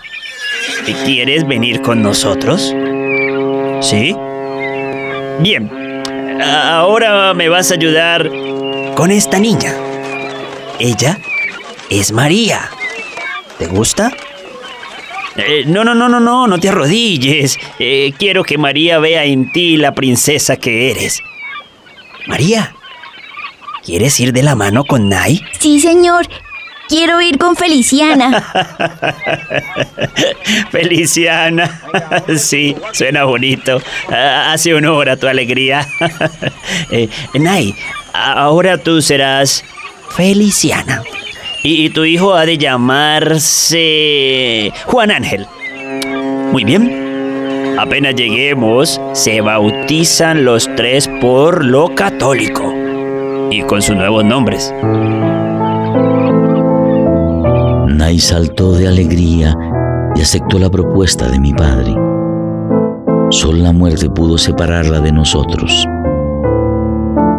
¿Quieres venir con nosotros? ¿Sí? Bien. Ahora me vas a ayudar con esta niña. Ella es María. ¿Te gusta? Eh, no, no, no, no, no, no te arrodilles. Eh, quiero que María vea en ti la princesa que eres. María, ¿quieres ir de la mano con Nai? Sí, señor. Quiero ir con Feliciana. Feliciana. sí, suena bonito. Hace honor a tu alegría. eh, Nai, ahora tú serás Feliciana. Y, y tu hijo ha de llamarse Juan Ángel. Muy bien. Apenas lleguemos, se bautizan los tres por lo católico y con sus nuevos nombres. Nai saltó de alegría y aceptó la propuesta de mi padre. Solo la muerte pudo separarla de nosotros.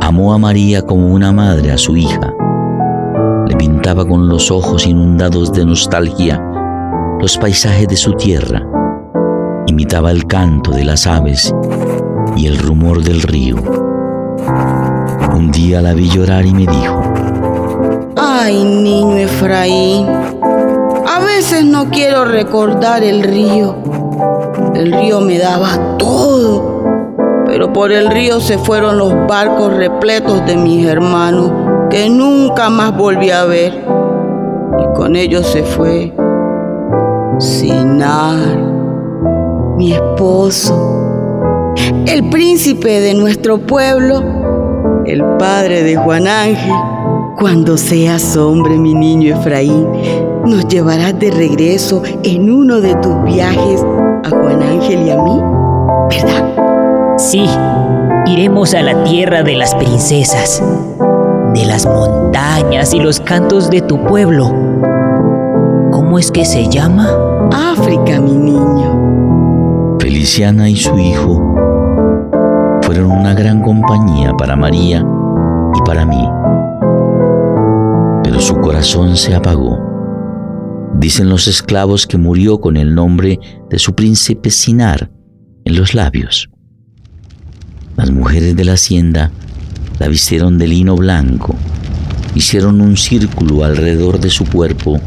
Amó a María como una madre a su hija. Le pintaba con los ojos inundados de nostalgia los paisajes de su tierra. Imitaba el canto de las aves y el rumor del río. Un día la vi llorar y me dijo, Ay, niño Efraín, a veces no quiero recordar el río. El río me daba todo, pero por el río se fueron los barcos repletos de mis hermanos que nunca más volví a ver. Y con ellos se fue Sinar, mi esposo, el príncipe de nuestro pueblo, el padre de Juan Ángel. Cuando seas hombre, mi niño Efraín, nos llevarás de regreso en uno de tus viajes a Juan Ángel y a mí, ¿verdad? Sí, iremos a la tierra de las princesas, de las montañas y los cantos de tu pueblo. ¿Cómo es que se llama? África, mi niño. Feliciana y su hijo fueron una gran compañía para María y para mí. Pero su corazón se apagó. Dicen los esclavos que murió con el nombre de su príncipe Sinar en los labios. Las mujeres de la hacienda la vistieron de lino blanco, hicieron un círculo alrededor de su cuerpo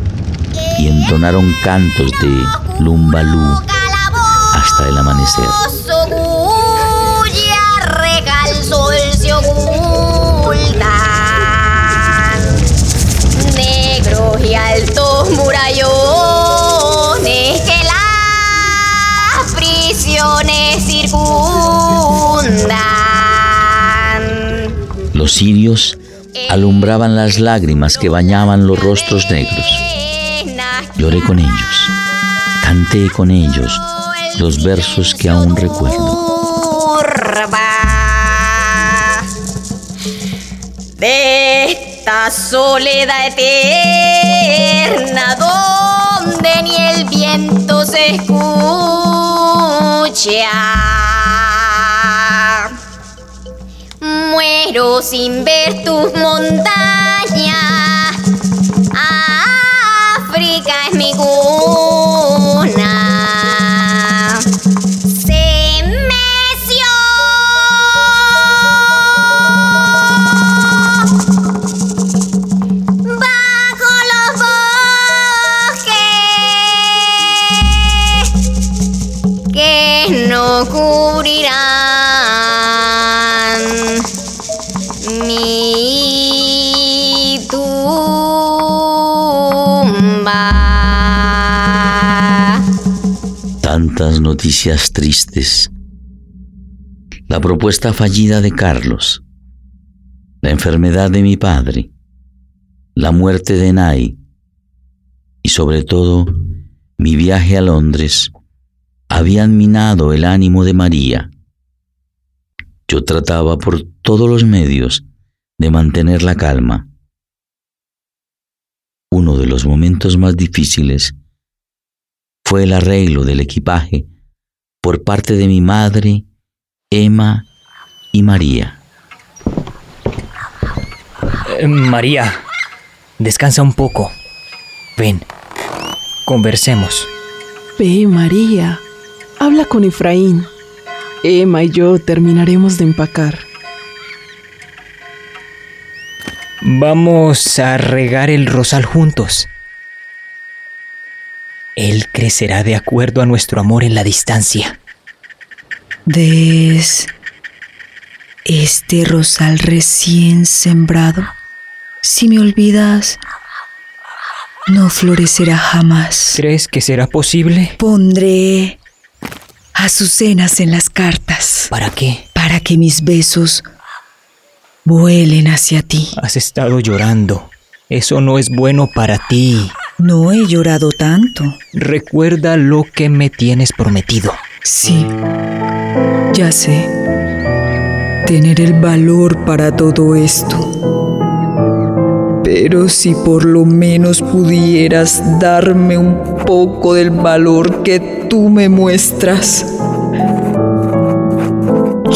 y entonaron cantos de lumbalú hasta el amanecer. Los cirios alumbraban las lágrimas que bañaban los rostros negros. Lloré con ellos, canté con ellos los versos que aún recuerdo. De esta soledad eterna donde ni el viento se escucha. Muero sin ver tus montañas. África es mi cuna. Tantas noticias tristes. La propuesta fallida de Carlos. La enfermedad de mi padre. La muerte de Nay. Y sobre todo, mi viaje a Londres habían minado el ánimo de María. Yo trataba por todos los medios de mantener la calma. Uno de los momentos más difíciles fue el arreglo del equipaje por parte de mi madre, Emma y María. Eh, María, descansa un poco. Ven, conversemos. Ve, María. Habla con Efraín. Emma y yo terminaremos de empacar. Vamos a regar el rosal juntos. Él crecerá de acuerdo a nuestro amor en la distancia. ¿Ves este rosal recién sembrado? Si me olvidas, no florecerá jamás. ¿Crees que será posible? Pondré azucenas en las cartas. ¿Para qué? Para que mis besos vuelen hacia ti. Has estado llorando. Eso no es bueno para ti. No he llorado tanto. Recuerda lo que me tienes prometido. Sí, ya sé. Tener el valor para todo esto. Pero si por lo menos pudieras darme un poco del valor que tú me muestras.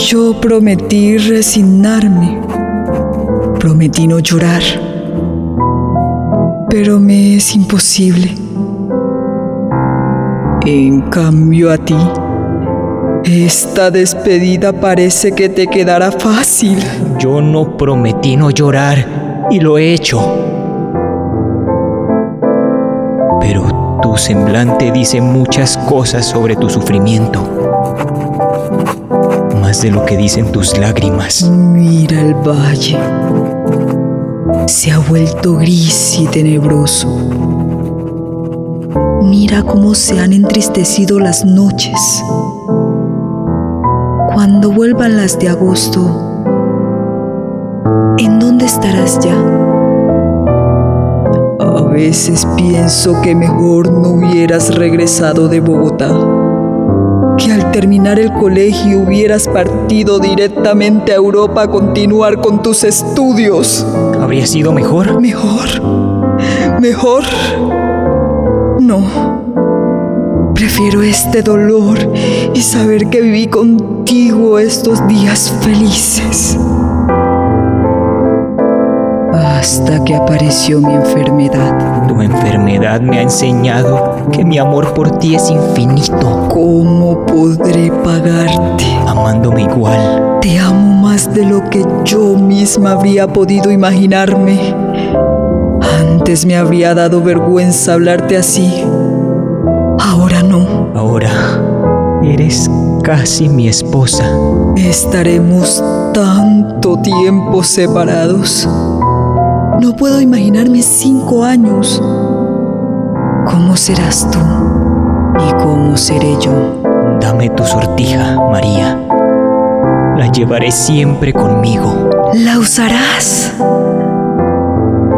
Yo prometí resignarme. Prometí no llorar. Pero me es imposible. En cambio a ti, esta despedida parece que te quedará fácil. Yo no prometí no llorar y lo he hecho. Pero tu semblante dice muchas cosas sobre tu sufrimiento. Más de lo que dicen tus lágrimas. Mira el valle. Se ha vuelto gris y tenebroso. Mira cómo se han entristecido las noches. Cuando vuelvan las de agosto, ¿en dónde estarás ya? A veces pienso que mejor no hubieras regresado de Bogotá, que al terminar el colegio hubieras partido directamente a Europa a continuar con tus estudios. ¿Habría sido mejor? Mejor. Mejor. No. Prefiero este dolor y saber que viví contigo estos días felices. Hasta que apareció mi enfermedad. Tu enfermedad me ha enseñado que mi amor por ti es infinito. ¿Cómo podré pagarte? Amándome igual. Te amo más de lo que yo misma habría podido imaginarme. Antes me habría dado vergüenza hablarte así. Ahora no. Ahora eres casi mi esposa. Estaremos tanto tiempo separados. No puedo imaginarme cinco años. ¿Cómo serás tú? ¿Y cómo seré yo? Dame tu sortija, María. La llevaré siempre conmigo. ¿La usarás?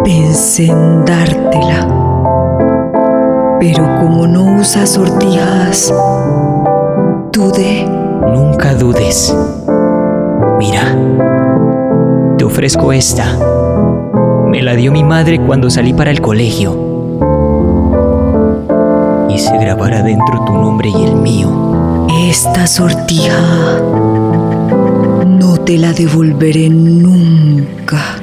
Pensé en dártela. Pero como no usas sortijas, dudé. Nunca dudes. Mira, te ofrezco esta. Me la dio mi madre cuando salí para el colegio. Y se grabará dentro tu nombre y el mío. Esta sortija no te te la devolveré nunca.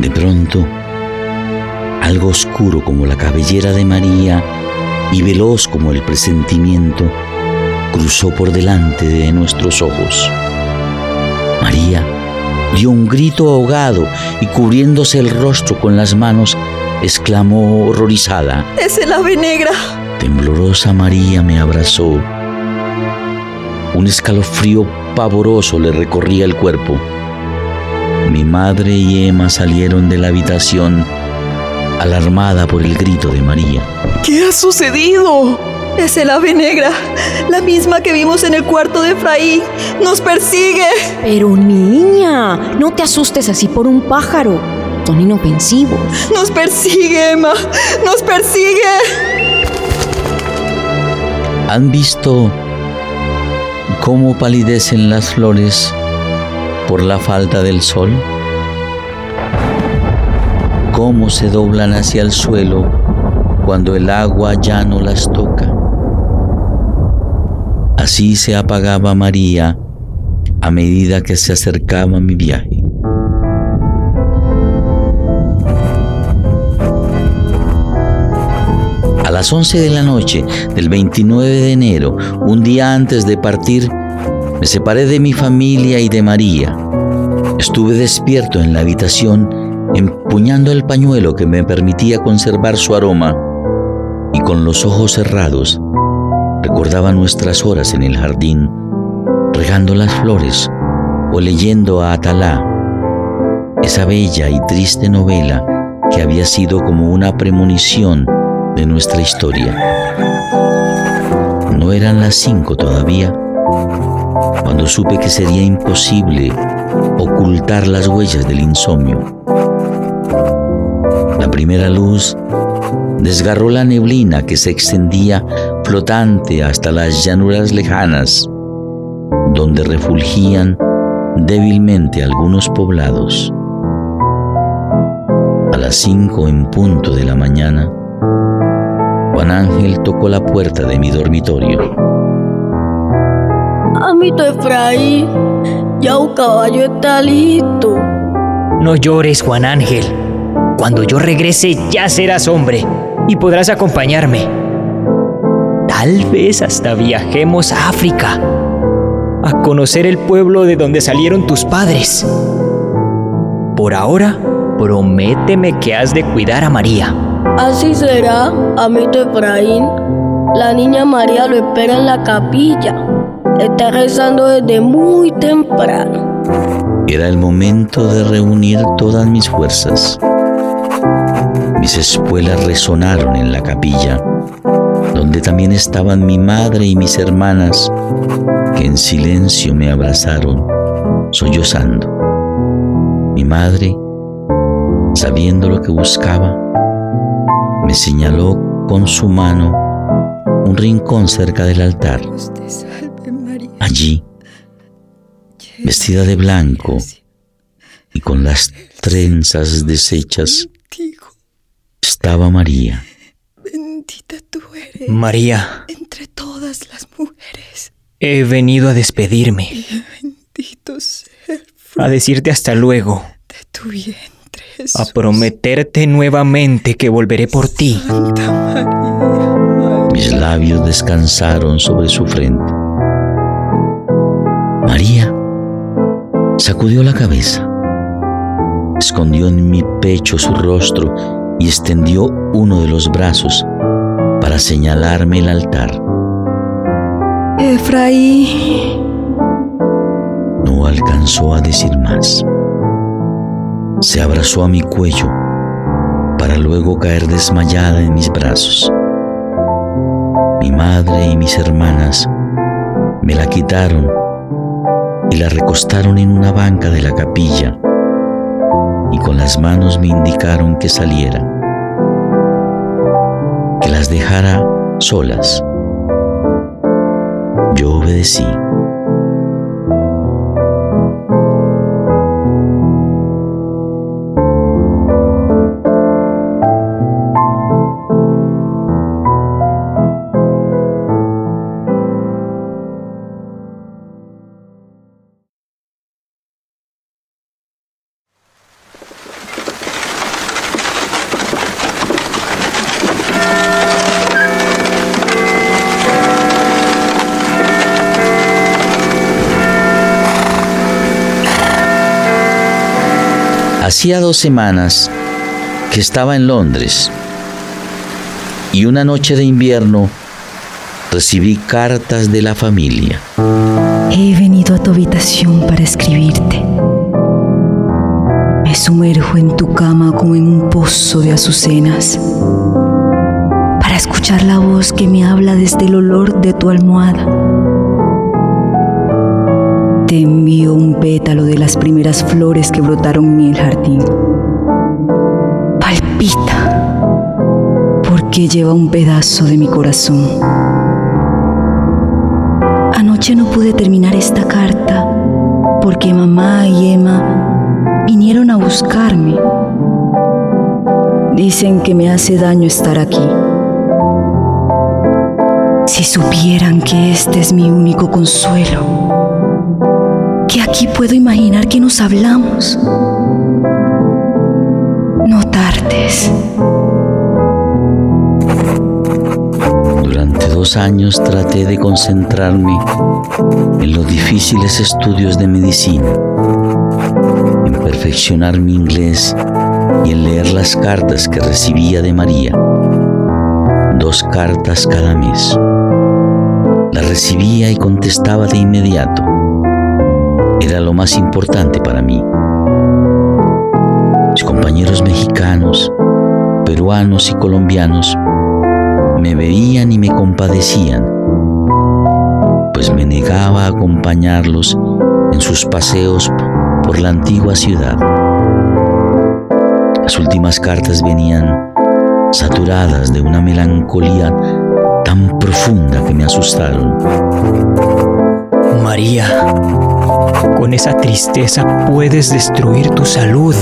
De pronto, algo oscuro como la cabellera de María y veloz como el presentimiento, cruzó por delante de nuestros ojos. María dio un grito ahogado y cubriéndose el rostro con las manos, exclamó horrorizada. Es el ave negra. Temblorosa María me abrazó. Un escalofrío pavoroso le recorría el cuerpo. Mi madre y Emma salieron de la habitación alarmada por el grito de María. ¿Qué ha sucedido? Es el ave negra, la misma que vimos en el cuarto de Efraín. ¡Nos persigue! Pero niña, no te asustes así por un pájaro. Son inofensivos. ¡Nos persigue, Emma! ¡Nos persigue! ¿Han visto cómo palidecen las flores por la falta del sol? ¿Cómo se doblan hacia el suelo cuando el agua ya no las toca? Así se apagaba María a medida que se acercaba mi viaje. Las 11 de la noche del 29 de enero, un día antes de partir, me separé de mi familia y de María. Estuve despierto en la habitación, empuñando el pañuelo que me permitía conservar su aroma, y con los ojos cerrados recordaba nuestras horas en el jardín, regando las flores o leyendo a Atalá, esa bella y triste novela que había sido como una premonición de nuestra historia. No eran las cinco todavía cuando supe que sería imposible ocultar las huellas del insomnio. La primera luz desgarró la neblina que se extendía flotante hasta las llanuras lejanas, donde refulgían débilmente algunos poblados. A las cinco en punto de la mañana, Juan Ángel tocó la puerta de mi dormitorio. Amito Efraín, ya un caballo está listo. No llores, Juan Ángel. Cuando yo regrese ya serás hombre y podrás acompañarme. Tal vez hasta viajemos a África, a conocer el pueblo de donde salieron tus padres. Por ahora, prométeme que has de cuidar a María. Así será, amito Efraín. La niña María lo espera en la capilla. Está rezando desde muy temprano. Era el momento de reunir todas mis fuerzas. Mis espuelas resonaron en la capilla, donde también estaban mi madre y mis hermanas, que en silencio me abrazaron, sollozando. Mi madre, sabiendo lo que buscaba, me señaló con su mano un rincón cerca del altar. Allí, vestida de blanco y con las trenzas deshechas, estaba María. Bendita tú eres. María, Entre todas las mujeres. he venido a despedirme, Bendito sea a decirte hasta luego, tu a prometerte nuevamente que volveré por ti. Mis labios descansaron sobre su frente. María sacudió la cabeza, escondió en mi pecho su rostro y extendió uno de los brazos para señalarme el altar. Efraín. No alcanzó a decir más. Se abrazó a mi cuello para luego caer desmayada en mis brazos. Mi madre y mis hermanas me la quitaron y la recostaron en una banca de la capilla y con las manos me indicaron que saliera, que las dejara solas. Yo obedecí. Hacía dos semanas que estaba en Londres y una noche de invierno recibí cartas de la familia. He venido a tu habitación para escribirte. Me sumerjo en tu cama como en un pozo de azucenas para escuchar la voz que me habla desde el olor de tu almohada. Te envío un pétalo de las primeras flores que brotaron en el jardín. Palpita porque lleva un pedazo de mi corazón. Anoche no pude terminar esta carta porque mamá y Emma vinieron a buscarme. Dicen que me hace daño estar aquí. Si supieran que este es mi único consuelo, que aquí puedo imaginar que nos hablamos. No tardes. Durante dos años traté de concentrarme en los difíciles estudios de medicina, en perfeccionar mi inglés y en leer las cartas que recibía de María. Dos cartas cada mes. Las recibía y contestaba de inmediato. Era lo más importante para mí. Mis compañeros mexicanos, peruanos y colombianos me veían y me compadecían, pues me negaba a acompañarlos en sus paseos por la antigua ciudad. Las últimas cartas venían saturadas de una melancolía tan profunda que me asustaron. María, con esa tristeza puedes destruir tu salud.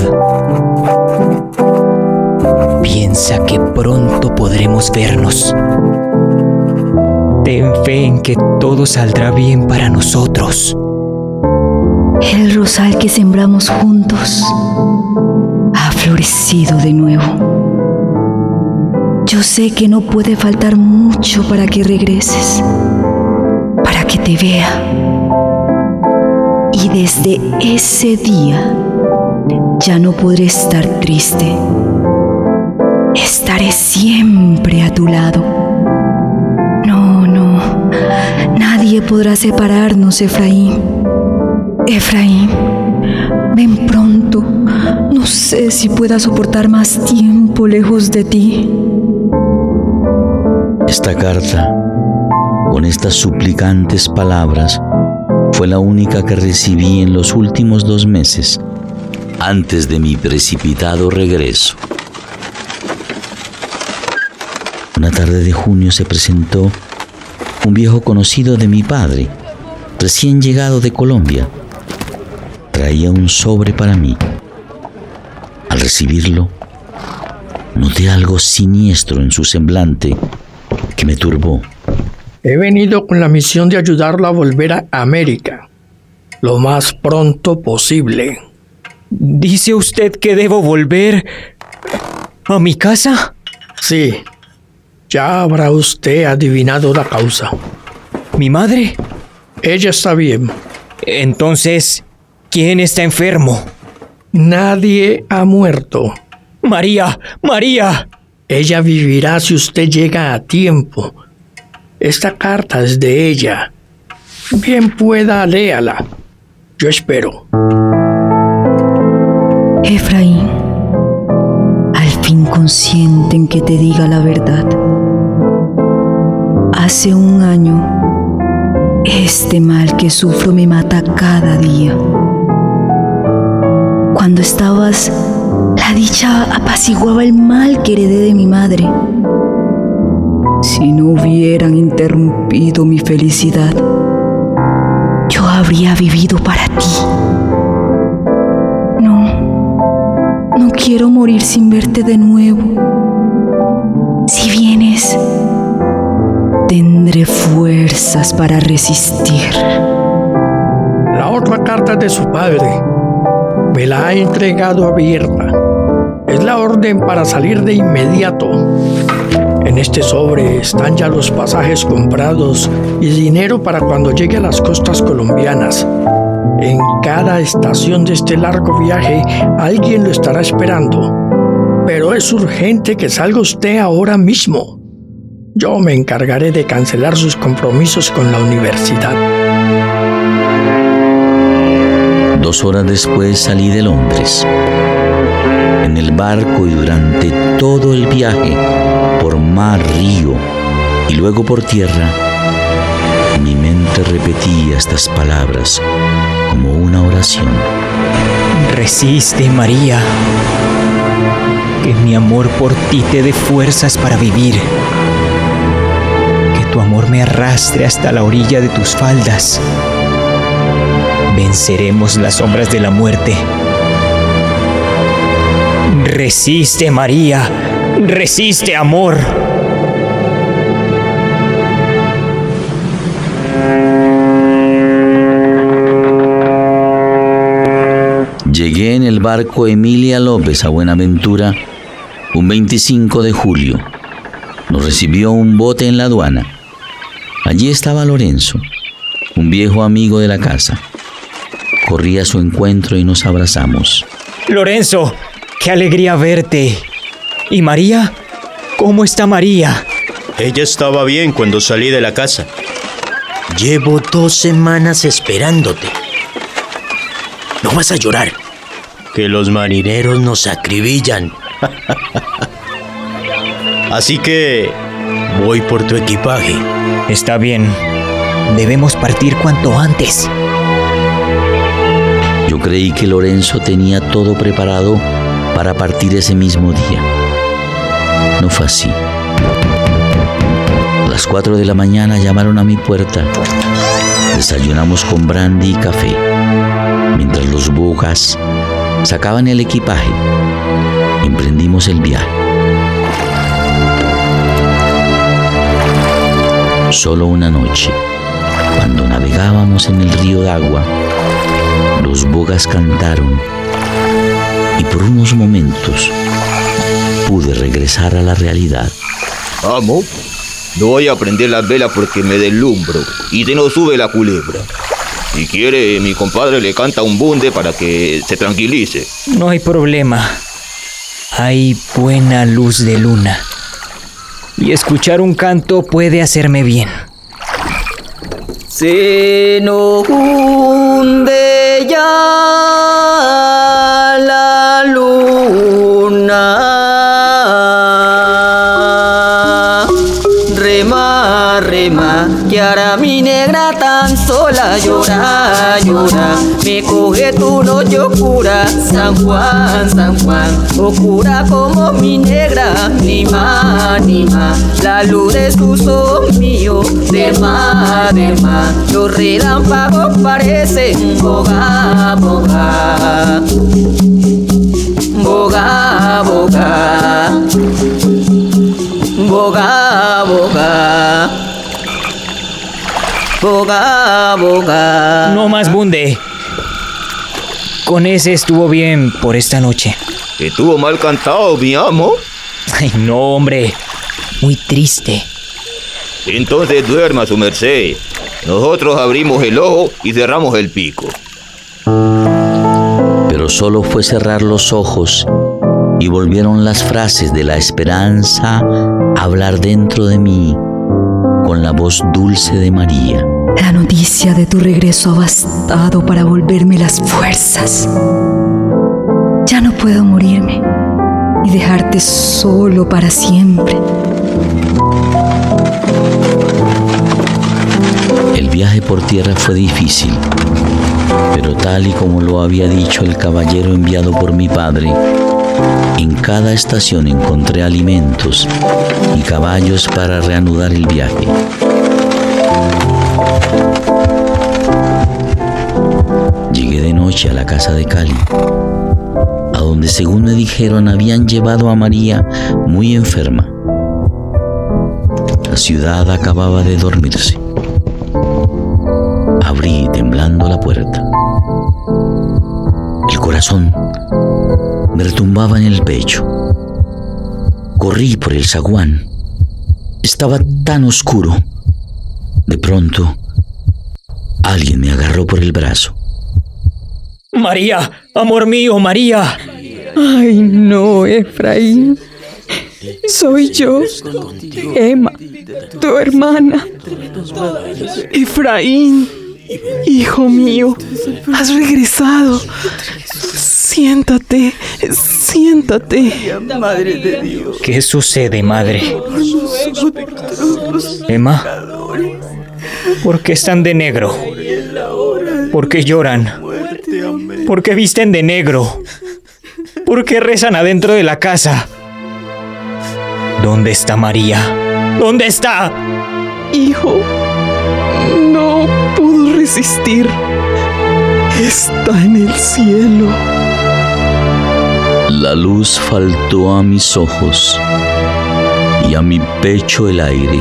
Piensa que pronto podremos vernos. Ten fe en que todo saldrá bien para nosotros. El rosal que sembramos juntos ha florecido de nuevo. Yo sé que no puede faltar mucho para que regreses, para que te vea. Y desde ese día ya no podré estar triste. Estaré siempre a tu lado. No, no, nadie podrá separarnos, Efraín. Efraín, ven pronto. No sé si pueda soportar más tiempo lejos de ti. Esta carta, con estas suplicantes palabras, fue la única que recibí en los últimos dos meses, antes de mi precipitado regreso. Una tarde de junio se presentó un viejo conocido de mi padre, recién llegado de Colombia. Traía un sobre para mí. Al recibirlo, noté algo siniestro en su semblante que me turbó. He venido con la misión de ayudarlo a volver a América lo más pronto posible. ¿Dice usted que debo volver a mi casa? Sí. Ya habrá usted adivinado la causa. ¿Mi madre? Ella está bien. Entonces, ¿quién está enfermo? Nadie ha muerto. María, María. Ella vivirá si usted llega a tiempo. Esta carta es de ella. Bien pueda, léala. Yo espero. Efraín, al fin consienten que te diga la verdad. Hace un año, este mal que sufro me mata cada día. Cuando estabas, la dicha apaciguaba el mal que heredé de mi madre. Si no hubieran interrumpido mi felicidad, yo habría vivido para ti. No, no quiero morir sin verte de nuevo. Si vienes, tendré fuerzas para resistir. La otra carta de su padre me la ha entregado abierta. Es la orden para salir de inmediato. En este sobre están ya los pasajes comprados y dinero para cuando llegue a las costas colombianas. En cada estación de este largo viaje alguien lo estará esperando. Pero es urgente que salga usted ahora mismo. Yo me encargaré de cancelar sus compromisos con la universidad. Dos horas después salí de Londres. En el barco y durante todo el viaje, mar, río y luego por tierra, mi mente repetía estas palabras como una oración. Resiste, María. Que mi amor por ti te dé fuerzas para vivir. Que tu amor me arrastre hasta la orilla de tus faldas. Venceremos las sombras de la muerte. Resiste, María. Resiste, amor. Llegué en el barco Emilia López a Buenaventura un 25 de julio. Nos recibió un bote en la aduana. Allí estaba Lorenzo, un viejo amigo de la casa. Corrí a su encuentro y nos abrazamos. Lorenzo, qué alegría verte. ¿Y María? ¿Cómo está María? Ella estaba bien cuando salí de la casa. Llevo dos semanas esperándote. No vas a llorar. Que los marineros nos acribillan. Así que voy por tu equipaje. Está bien. Debemos partir cuanto antes. Yo creí que Lorenzo tenía todo preparado para partir ese mismo día. No fue así. A las 4 de la mañana llamaron a mi puerta. Desayunamos con brandy y café, mientras los bugas sacaban el equipaje. Emprendimos el viaje. Solo una noche, cuando navegábamos en el río de agua, los bogas cantaron y por unos momentos pude regresar a la realidad. Amo, no voy a prender las velas porque me deslumbro y se nos sube la culebra. Si quiere, mi compadre le canta un bunde para que se tranquilice. No hay problema. Hay buena luz de luna. Y escuchar un canto puede hacerme bien. Se nos hunde ya que ahora mi negra tan sola llora, llora. Me coge tu noche oscura, San Juan, San Juan. Oscura como mi negra, ni más, ni más. La luz de sus ojos míos, de más, de más. Los relámpagos parecen boga, boga. Boga, boga. Boga, boga. Boga, boga. No más bunde. Con ese estuvo bien por esta noche. Estuvo mal cantado, mi amo. Ay, no, hombre. Muy triste. Entonces duerma su merced. Nosotros abrimos el ojo y cerramos el pico. Pero solo fue cerrar los ojos y volvieron las frases de la esperanza a hablar dentro de mí con la voz dulce de María. La noticia de tu regreso ha bastado para volverme las fuerzas. Ya no puedo morirme y dejarte solo para siempre. El viaje por tierra fue difícil, pero tal y como lo había dicho el caballero enviado por mi padre, en cada estación encontré alimentos y caballos para reanudar el viaje. Llegué de noche a la casa de Cali, a donde según me dijeron habían llevado a María muy enferma. La ciudad acababa de dormirse. Abrí temblando la puerta. El corazón me retumbaba en el pecho. Corrí por el zaguán. Estaba tan oscuro. De pronto, alguien me agarró por el brazo. María, amor mío, María. Ay, no, Efraín. Soy yo, Emma, tu hermana. Efraín, hijo mío, has regresado. Siéntate, siéntate. Madre de Dios. ¿Qué sucede, madre? Emma, ¿por qué están de negro? ¿Por qué lloran? ¿Por qué visten de negro? ¿Por qué rezan adentro de la casa? ¿Dónde está María? ¿Dónde está? Hijo, no pudo resistir. Está en el cielo. La luz faltó a mis ojos y a mi pecho el aire.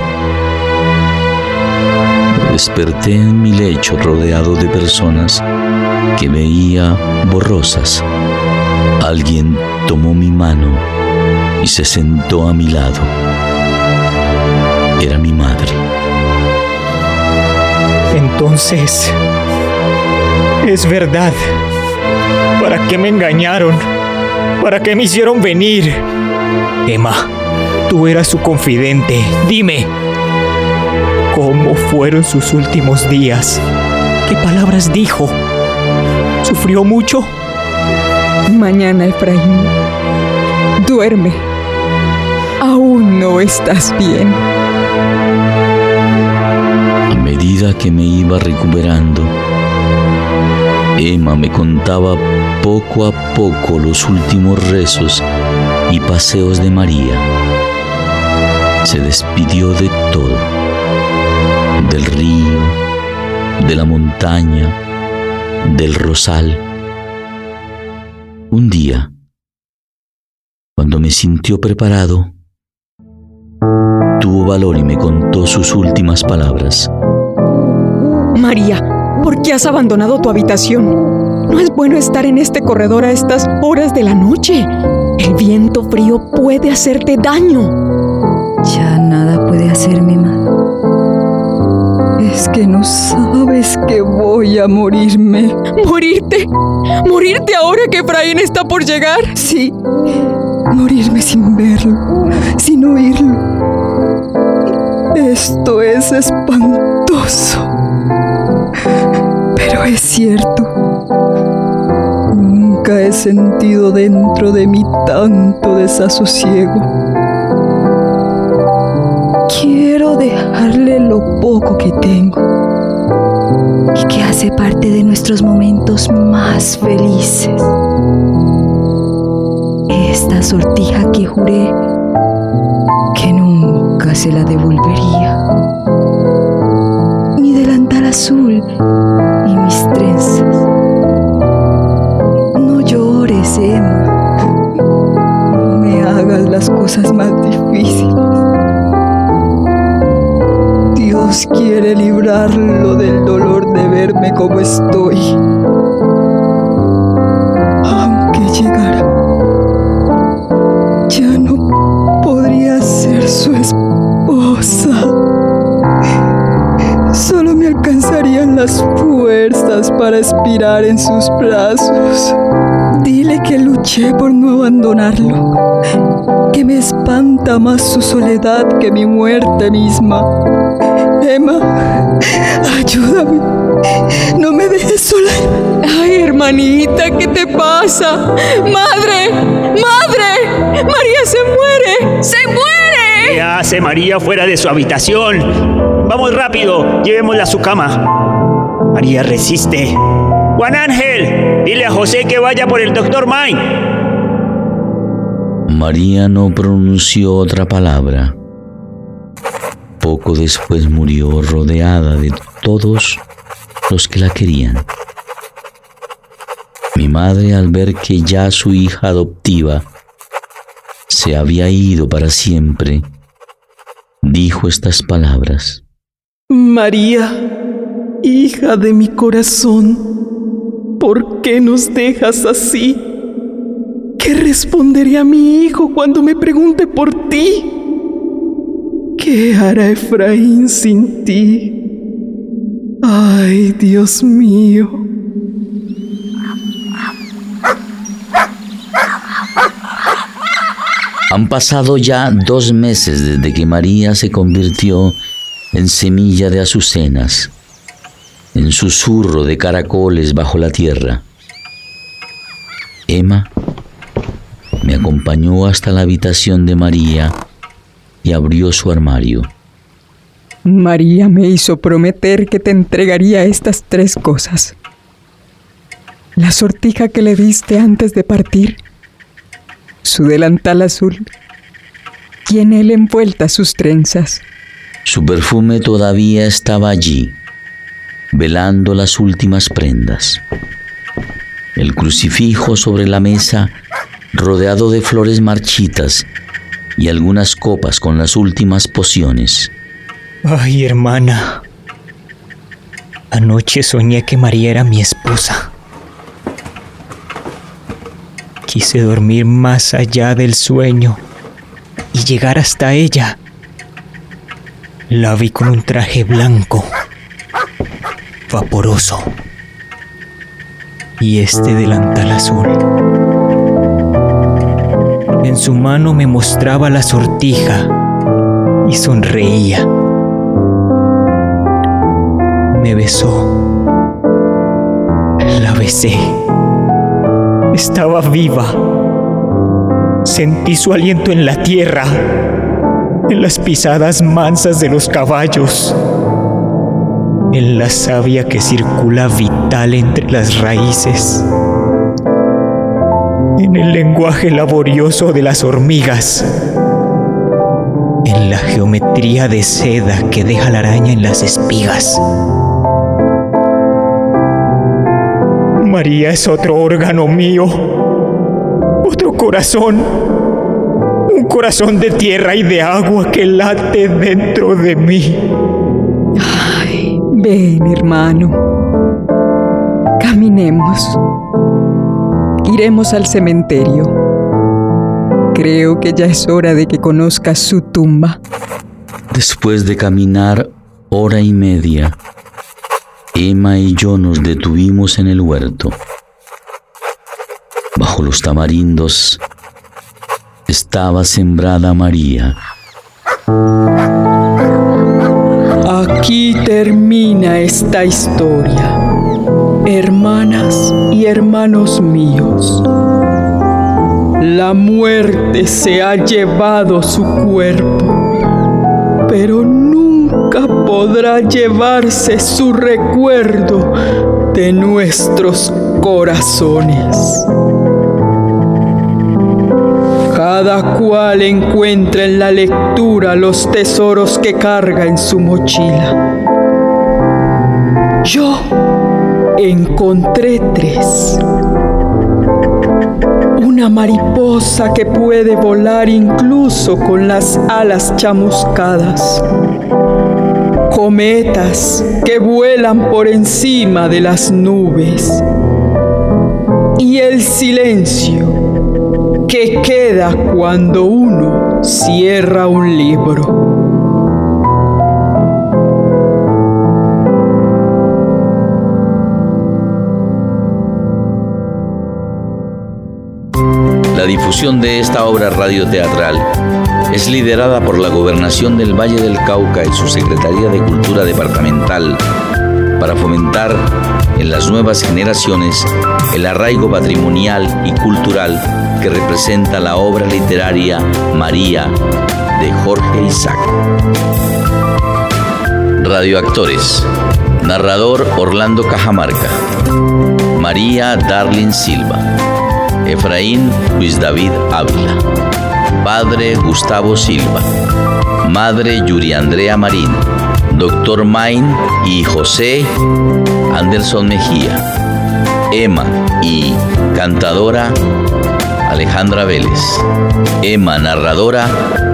Desperté en mi lecho rodeado de personas que veía borrosas. Alguien tomó mi mano y se sentó a mi lado. Era mi madre. Entonces, es verdad. ¿Para qué me engañaron? ¿Para qué me hicieron venir? Emma, tú eras su confidente. Dime, ¿cómo fueron sus últimos días? ¿Qué palabras dijo? ¿Sufrió mucho? Mañana, Efraín. Duerme. Aún no estás bien. A medida que me iba recuperando, Emma me contaba poco a poco los últimos rezos y paseos de María. Se despidió de todo, del río, de la montaña, del rosal. Un día, cuando me sintió preparado, tuvo valor y me contó sus últimas palabras. María, ¿por qué has abandonado tu habitación? No es bueno estar en este corredor a estas horas de la noche. El viento frío puede hacerte daño. Ya nada puede hacerme mal. Es que no sabes que voy a morirme. ¿Morirte? ¿Morirte ahora que Efraín está por llegar? Sí. Morirme sin verlo, sin oírlo. Esto es espantoso. Pero es cierto. Nunca he sentido dentro de mí tanto desasosiego. Quiero dejarle lo poco que tengo y que hace parte de nuestros momentos más felices. Esta sortija que juré que nunca se la devolvería. Mi delantal azul cosas más difíciles. Dios quiere librarlo del dolor de verme como estoy. Para expirar en sus brazos. Dile que luché por no abandonarlo, que me espanta más su soledad que mi muerte misma. Emma, ayúdame. No me dejes sola. Ay, hermanita, ¿qué te pasa? ¡Madre! ¡Madre! ¡María se muere! ¡Se muere! ¿Qué hace María fuera de su habitación? Vamos rápido, llevémosla a su cama. María resiste. Juan Ángel, dile a José que vaya por el doctor Mine. María no pronunció otra palabra. Poco después murió rodeada de todos los que la querían. Mi madre, al ver que ya su hija adoptiva se había ido para siempre, dijo estas palabras. María, Hija de mi corazón, ¿por qué nos dejas así? ¿Qué responderé a mi hijo cuando me pregunte por ti? ¿Qué hará Efraín sin ti? Ay, Dios mío. Han pasado ya dos meses desde que María se convirtió en semilla de azucenas en susurro de caracoles bajo la tierra. Emma me acompañó hasta la habitación de María y abrió su armario. María me hizo prometer que te entregaría estas tres cosas. La sortija que le diste antes de partir, su delantal azul y en él envueltas sus trenzas. Su perfume todavía estaba allí, velando las últimas prendas. El crucifijo sobre la mesa, rodeado de flores marchitas y algunas copas con las últimas pociones. Ay, hermana. Anoche soñé que María era mi esposa. Quise dormir más allá del sueño y llegar hasta ella. La vi con un traje blanco, vaporoso, y este delantal azul. En su mano me mostraba la sortija y sonreía. Me besó. La besé. Estaba viva. Sentí su aliento en la tierra, en las pisadas mansas de los caballos, en la savia que circula vital entre las raíces, en el lenguaje laborioso de las hormigas, en la geometría de seda que deja la araña en las espigas. María es otro órgano mío, otro corazón, un corazón de tierra y de agua que late dentro de mí. Ven, hermano. Caminemos. Iremos al cementerio. Creo que ya es hora de que conozcas su tumba. Después de caminar hora y media, Emma y yo nos detuvimos en el huerto. Bajo los tamarindos estaba sembrada María. Aquí termina esta historia, hermanas y hermanos míos. La muerte se ha llevado su cuerpo, pero nunca podrá llevarse su recuerdo de nuestros corazones. Cada cual encuentra en la lectura los tesoros que carga en su mochila. Yo encontré tres. Una mariposa que puede volar incluso con las alas chamuscadas. Cometas que vuelan por encima de las nubes. Y el silencio que queda cuando uno cierra un libro. La difusión de esta obra radioteatral es liderada por la Gobernación del Valle del Cauca y su Secretaría de Cultura Departamental para fomentar en las nuevas generaciones el arraigo patrimonial y cultural que representa la obra literaria María de Jorge Isaac. Radioactores. Narrador Orlando Cajamarca. María Darlin Silva. Efraín Luis David Ávila. Padre Gustavo Silva. Madre Yuri Andrea Marín. Doctor Main y José Anderson Mejía. Emma y cantadora Alejandra Vélez. Emma narradora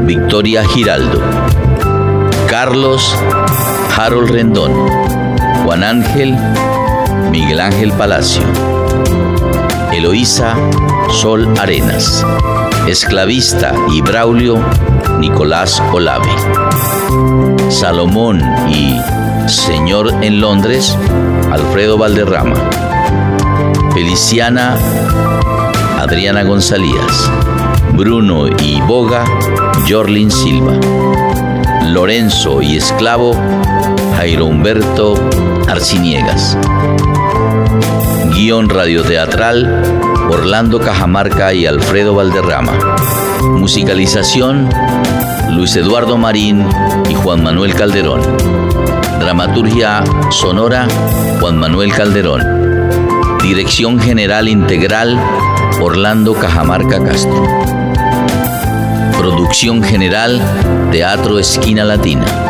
Victoria Giraldo. Carlos Harold Rendón. Juan Ángel Miguel Ángel Palacio. Eloísa Sol Arenas. Esclavista y Braulio Nicolás Olave. Salomón y Señor en Londres, Alfredo Valderrama. Feliciana Adriana González. Bruno y Boga, Jorlin Silva. Lorenzo y Esclavo, Jairo Humberto Arciniegas. Guión radioteatral, Orlando Cajamarca y Alfredo Valderrama. Musicalización, Luis Eduardo Marín y Juan Manuel Calderón. Dramaturgia sonora, Juan Manuel Calderón. Dirección General Integral, Orlando Cajamarca Castro. Producción General, Teatro Esquina Latina.